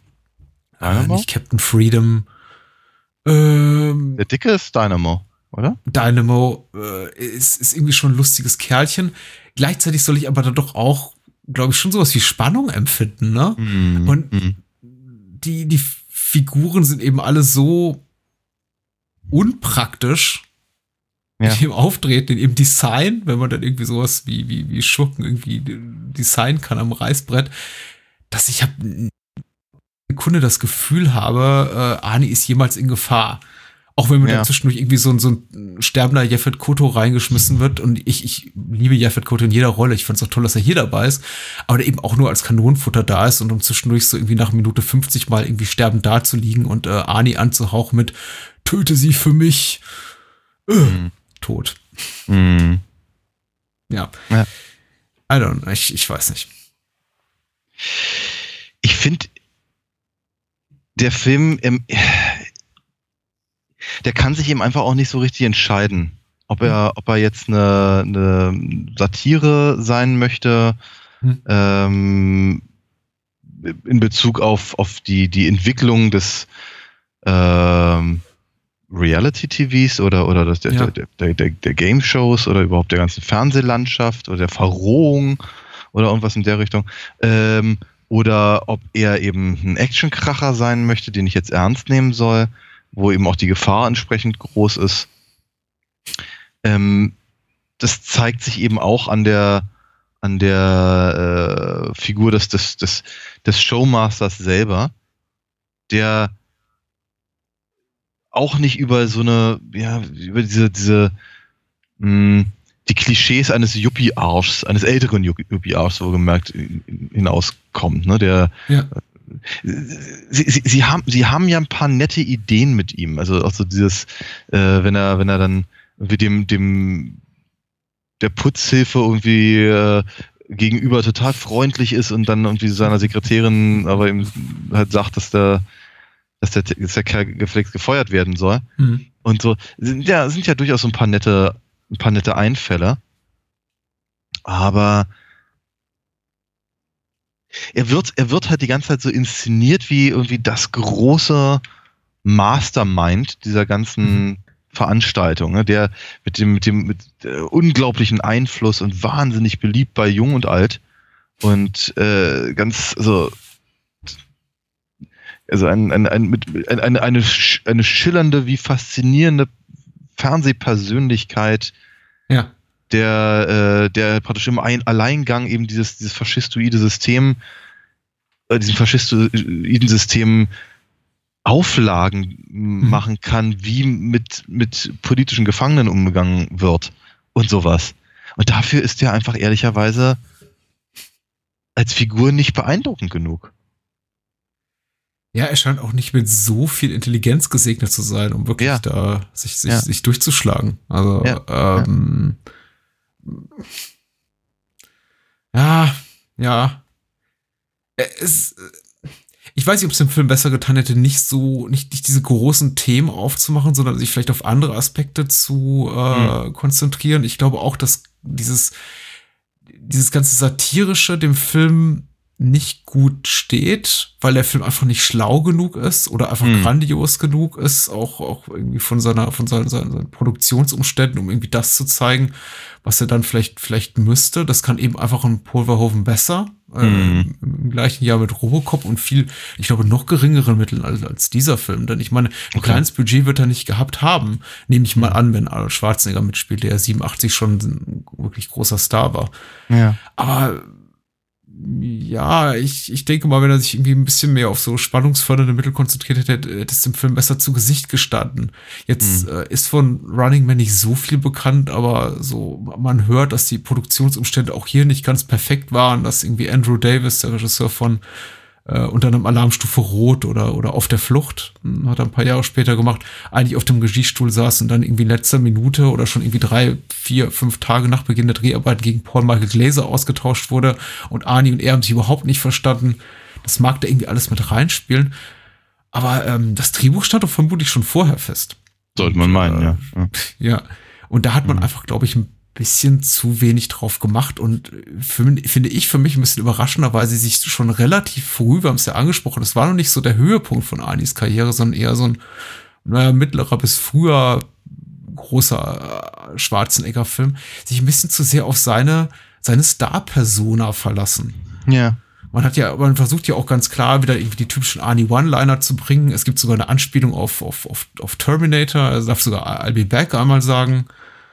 äh, nicht Captain Freedom. Ähm, Der Dicke ist Dynamo, oder? Dynamo äh, ist, ist irgendwie schon ein lustiges Kerlchen. Gleichzeitig soll ich aber dann doch auch, glaube ich, schon sowas wie Spannung empfinden, ne? Mhm. Und Mhm. die, die Figuren sind eben alle so unpraktisch Ja. dem Auftreten, in ihrem Design, wenn man dann irgendwie sowas wie, wie, wie Schurken irgendwie designen kann am Reißbrett, dass ich hab eine Kunde das Gefühl habe, äh, Arnie ist jemals in Gefahr. Auch wenn mir Ja. zwischendurch irgendwie so, ein- so ein sterbender Jeffet Koto reingeschmissen wird und ich, ich liebe Jeffet Koto in jeder Rolle. Ich fand es auch toll, dass er hier dabei ist, aber der eben auch nur als Kanonenfutter da ist und um zwischendurch so irgendwie nach Minute 50 mal irgendwie sterbend da zu liegen und äh, Arnie anzuhauchen mit Töte sie für mich. Äh, Mhm. Tot. Mhm. Ja. Ja. I don't know, ich, ich weiß nicht. Ich finde, der Film, ähm, der kann sich eben einfach auch nicht so richtig entscheiden, ob er, ob er jetzt eine, eine Satire sein möchte, Hm. ähm, in Bezug auf, auf die, die Entwicklung des ähm, Reality-TVs oder, oder das, der, Ja. der, der, der, der Game-Shows oder überhaupt der ganzen Fernsehlandschaft oder der Verrohung oder irgendwas in der Richtung. Ähm, oder ob er eben ein Actionkracher sein möchte, den ich jetzt ernst nehmen soll, wo eben auch die Gefahr entsprechend groß ist. Ähm, das zeigt sich eben auch an der an der äh, Figur des, des, des, des Showmasters selber, der auch nicht über so eine, ja, über diese, diese, mh, die Klischees eines Yuppie-Arschs, eines älteren Yuppie-Arschs, wohlgemerkt, hinauskommt, ne, der, Ja. Sie, sie, sie, haben, sie haben ja ein paar nette Ideen mit ihm. Also auch so dieses, äh, wenn er, wenn er dann irgendwie dem, dem der Putzhilfe irgendwie äh, gegenüber total freundlich ist und dann irgendwie seiner Sekretärin aber ihm halt sagt, dass der, dass der, dass der Kerl geflext gefeuert werden soll. Mhm. Und so sind ja, sind ja durchaus so ein paar nette, ein paar nette Einfälle. Aber er wird, er wird halt die ganze Zeit so inszeniert wie irgendwie das große Mastermind dieser ganzen Veranstaltung, ne? der mit dem, mit dem mit äh, unglaublichen Einfluss und wahnsinnig beliebt bei Jung und Alt und äh, ganz, also also ein, ein, ein, mit, ein, eine, eine, eine schillernde, wie faszinierende Fernsehpersönlichkeit, Ja. Der, äh, der praktisch im Ein Alleingang eben dieses, dieses faschistoide System, äh, diesem faschistoiden System Auflagen m- machen kann, wie mit, mit politischen Gefangenen umgegangen wird und sowas. Und dafür ist er einfach ehrlicherweise als Figur nicht beeindruckend genug. Ja, er scheint auch nicht mit so viel Intelligenz gesegnet zu sein, um wirklich Ja. da sich, sich, Ja. sich durchzuschlagen. Also, Ja. ähm, ja, ja. Es, ich weiß nicht, ob es dem Film besser getan hätte, nicht so, nicht, nicht diese großen Themen aufzumachen, sondern sich vielleicht auf andere Aspekte zu äh, konzentrieren. Ich glaube auch, dass dieses, dieses ganze Satirische dem Film nicht gut steht, weil der Film einfach nicht schlau genug ist oder einfach Hm. grandios genug ist, auch, auch irgendwie von seiner, von seinen, seinen, seinen Produktionsumständen, um irgendwie das zu zeigen, was er dann vielleicht, vielleicht müsste. Das kann eben einfach ein Pulverhofen besser. Äh, Hm. Im gleichen Jahr mit Robocop und viel, ich glaube, noch geringeren Mitteln als, als dieser Film. Denn ich meine, ein Okay. kleines Budget wird er nicht gehabt haben. Nehme ich mal an, wenn Arnold Schwarzenegger mitspielt, der 87 schon ein wirklich großer Star war. Ja. Aber ja, ich, ich denke mal, wenn er sich irgendwie ein bisschen mehr auf so spannungsfördernde Mittel konzentriert hätte, hätte es dem Film besser zu Gesicht gestanden. Jetzt Mhm. äh, ist von Running Man nicht so viel bekannt, aber so, man hört, dass die Produktionsumstände auch hier nicht ganz perfekt waren, dass irgendwie Andrew Davis, der Regisseur von äh, unter einem Alarmstufe Rot oder, oder auf der Flucht, hm, hat er ein paar Jahre später gemacht, eigentlich auf dem Regiestuhl saß und dann irgendwie in letzter Minute oder schon irgendwie drei, vier, fünf Tage nach Beginn der Dreharbeiten gegen Paul Michael Glaser ausgetauscht wurde und Arnie und er haben sich überhaupt nicht verstanden. Das mag da irgendwie alles mit reinspielen. Aber ähm, das Drehbuch stand doch vermutlich schon vorher fest. Sollte man meinen, ja. ja. [LAUGHS] Ja. Und da hat man einfach, glaube ich, ein bisschen zu wenig drauf gemacht und für, finde ich für mich ein bisschen überraschender, weil sie sich schon relativ früh, wir haben es ja angesprochen, das war noch nicht so der Höhepunkt von Anis Karriere, sondern eher so ein naja, mittlerer bis früher großer äh, Schwarzenegger-Film, sich ein bisschen zu sehr auf seine, seine Star-Persona verlassen. Ja. Man hat ja, man versucht ja auch ganz klar wieder irgendwie die typischen Arnie One-Liner zu bringen. Es gibt sogar eine Anspielung auf, auf, auf, auf Terminator, also darf sogar I'll be back einmal sagen.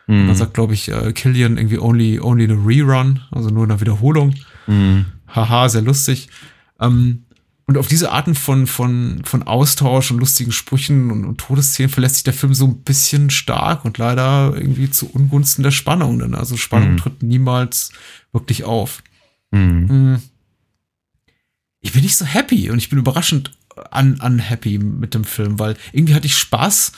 Und dann sagt, glaube ich, äh, Killian irgendwie only, only a rerun, also nur eine Wiederholung. Mhm. Haha, sehr lustig. Ähm, und auf diese Arten von, von, von Austausch und lustigen Sprüchen und, und Todesszenen verlässt sich der Film so ein bisschen stark und leider irgendwie zu Ungunsten der Spannung. Denn also Spannung Mhm. tritt niemals wirklich auf. Mhm. Mm. Ich bin nicht so happy und ich bin überraschend un unhappy mit dem Film, weil irgendwie hatte ich Spaß.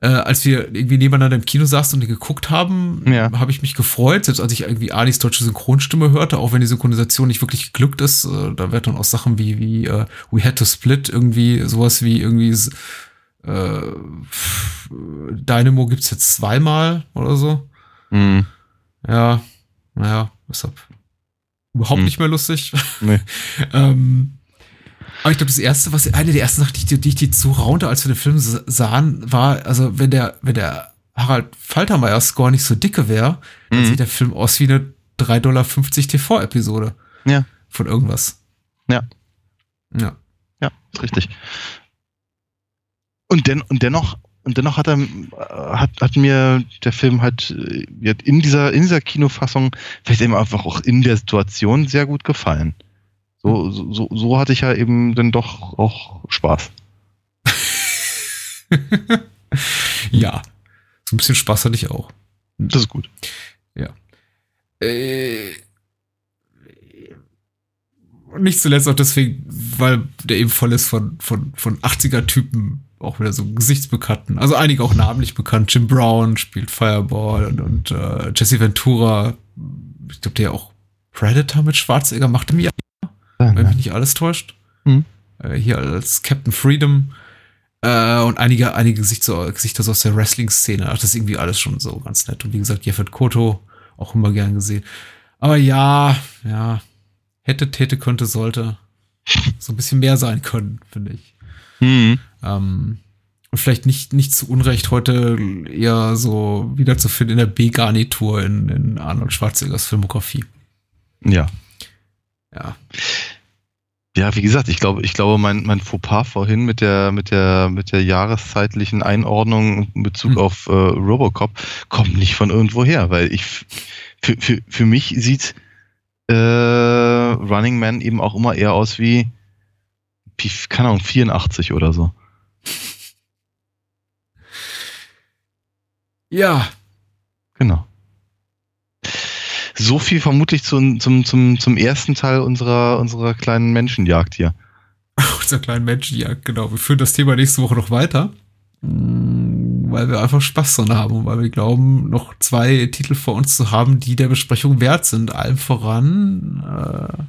Äh, als wir irgendwie nebeneinander im Kino saßen und die geguckt haben, Ja. habe ich mich gefreut, selbst als ich irgendwie Anis deutsche Synchronstimme hörte, auch wenn die Synchronisation nicht wirklich geglückt ist. Äh, da wird dann auch Sachen wie, wie äh, We Had to Split, irgendwie sowas wie irgendwie äh, Dynamo gibt's jetzt zweimal oder so. Mhm. Ja, naja, deshalb überhaupt Hm. nicht mehr lustig. Nee. [LAUGHS] ähm, aber ich glaube, das erste, was eine der ersten Sachen, die, ich- die ich die zu raunte, als wir den Film sahen, war, also wenn der, wenn der Harald Faltermeier Score nicht so dicke wäre, dann Mhm. sieht der Film aus wie eine 3,50 Dollar TV-Episode Ja. von irgendwas. Ja. Ja. Ja, ist richtig. Und, den, und dennoch, und dennoch hat er, äh, hat, hat mir der Film halt äh, in dieser, in dieser Kinofassung vielleicht eben einfach auch in der Situation sehr gut gefallen. So, so, so, hatte ich ja eben dann doch auch Spaß. [LAUGHS] ja. So ein bisschen Spaß hatte ich auch. Das ist gut. Äh, nicht zuletzt auch deswegen, weil der eben voll ist von, von, von 80er-Typen, auch wieder so Gesichtsbekannten. Also einige auch namentlich bekannt. Jim Brown spielt Fireball und, und äh, Jesse Ventura, ich glaube, der auch Predator mit Schwarzenegger macht im Jahr, wenn mich nicht alles täuscht. Mhm. Äh, hier als Captain Freedom. Äh, und einige, einige Gesichter, Gesichter so aus der Wrestling-Szene. Ach, das ist irgendwie alles schon so ganz nett. Und wie gesagt, Jeffet Koto, auch immer gern gesehen. Aber ja, ja, hätte, täte, könnte, sollte so ein bisschen mehr sein können, finde ich. Mhm. Ähm, und vielleicht nicht, nicht zu Unrecht heute eher so wiederzufinden in der B-Garnitur in, in Arnold Schwarzeneggers Filmografie. Ja. Ja. Ja, wie gesagt, ich glaube, ich glaube, mein, mein Fauxpas vorhin mit der, mit der, mit der jahreszeitlichen Einordnung in Bezug Hm. auf äh, Robocop kommt nicht von irgendwo her, weil ich, für, für, für mich sieht äh, Running Man eben auch immer eher aus wie, wie, keine Ahnung, 84 oder so. Ja, Genau. So viel vermutlich zum, zum, zum, zum ersten Teil unserer, unserer kleinen Menschenjagd hier. [LAUGHS] unser kleinen Menschenjagd, genau. Wir führen das Thema nächste Woche noch weiter. Mm, Weil wir einfach Spaß dran haben und weil wir glauben, noch zwei Titel vor uns zu haben, die der Besprechung wert sind. Allem voran äh,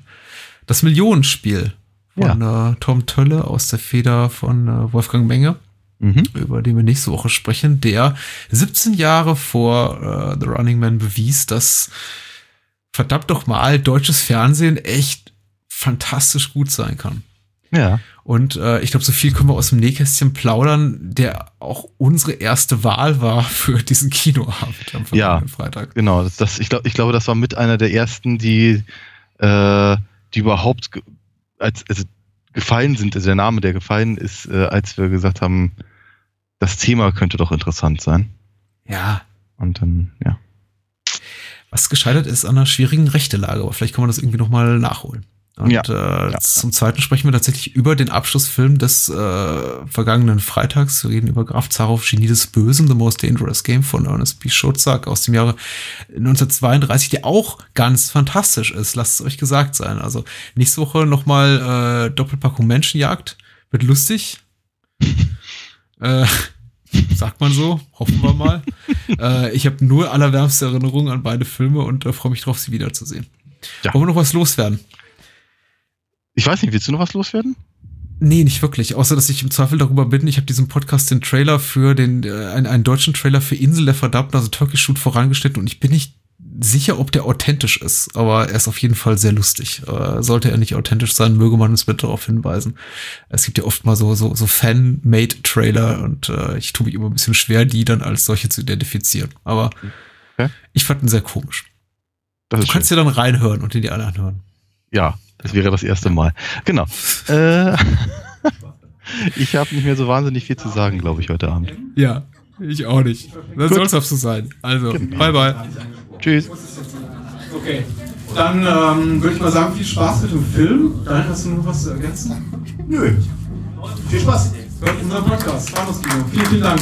das Millionenspiel von äh, Tom Tölle aus der Feder von äh, Wolfgang Menge, Mhm. über den wir nächste Woche sprechen, der 17 Jahre vor äh, The Running Man bewies, dass verdammt doch mal deutsches Fernsehen echt fantastisch gut sein kann. Ja. Und äh, ich glaube, so viel können wir aus dem Nähkästchen plaudern, der auch unsere erste Wahl war für diesen Kinoabend am Ja. Freitag. Genau, das, das, ich, glaub, ich glaube, das war mit einer der ersten, die, äh, die überhaupt als, also gefallen sind, also der Name, der gefallen ist, äh, als wir gesagt haben, das Thema könnte doch interessant sein. Ja. Und dann, ja. Was gescheitert ist an einer schwierigen Rechtelage, aber vielleicht kann man das irgendwie nochmal nachholen. Und Ja. äh, Ja. zum Zweiten sprechen wir tatsächlich über den Abschlussfilm des äh, vergangenen Freitags. Wir reden über Graf Zaroff, Genie des Bösen, The Most Dangerous Game von Ernest B. Schotzak aus dem Jahre 1932, der auch ganz fantastisch ist. Lasst es euch gesagt sein. Also nächste Woche nochmal äh, Doppelpackung Menschenjagd. Wird lustig. [LAUGHS] äh, sagt man so, hoffen wir mal. [LAUGHS] äh, ich habe nur allerwärmste Erinnerungen an beide Filme und äh, freue mich drauf, sie wiederzusehen. Ja. Wollen wir noch was loswerden? Ich weiß nicht, willst du noch was loswerden? Nee, nicht wirklich. Außer, dass ich im Zweifel darüber bin, ich habe diesem Podcast den Trailer für den, äh, einen, einen deutschen Trailer für Insel der Verdammten, also Turkish Shoot, vorangeschnitten und ich bin nicht sicher, ob der authentisch ist, aber er ist auf jeden Fall sehr lustig. Äh, sollte er nicht authentisch sein, möge man uns bitte darauf hinweisen. Es gibt ja oft mal so, so, so Fan-Made-Trailer und äh, ich tue mich immer ein bisschen schwer, die dann als solche zu identifizieren. Aber Okay. ich fand ihn sehr komisch. Das Du kannst dir dann reinhören und dir die alle anhören. Ja, das wäre das erste Mal. Genau. Äh, [LAUGHS] ich habe nicht mehr so wahnsinnig viel zu sagen, glaube ich, heute Abend. Ja, ich auch nicht. Dann Gut. soll es auch so sein. Also, bye bye. Tschüss. Okay. Dann ähm, würde ich mal sagen, viel Spaß mit dem Film. Dann hast du noch was zu ergänzen? Nö. Viel Spaß. Hört unseren Podcast. Vielen, vielen Dank.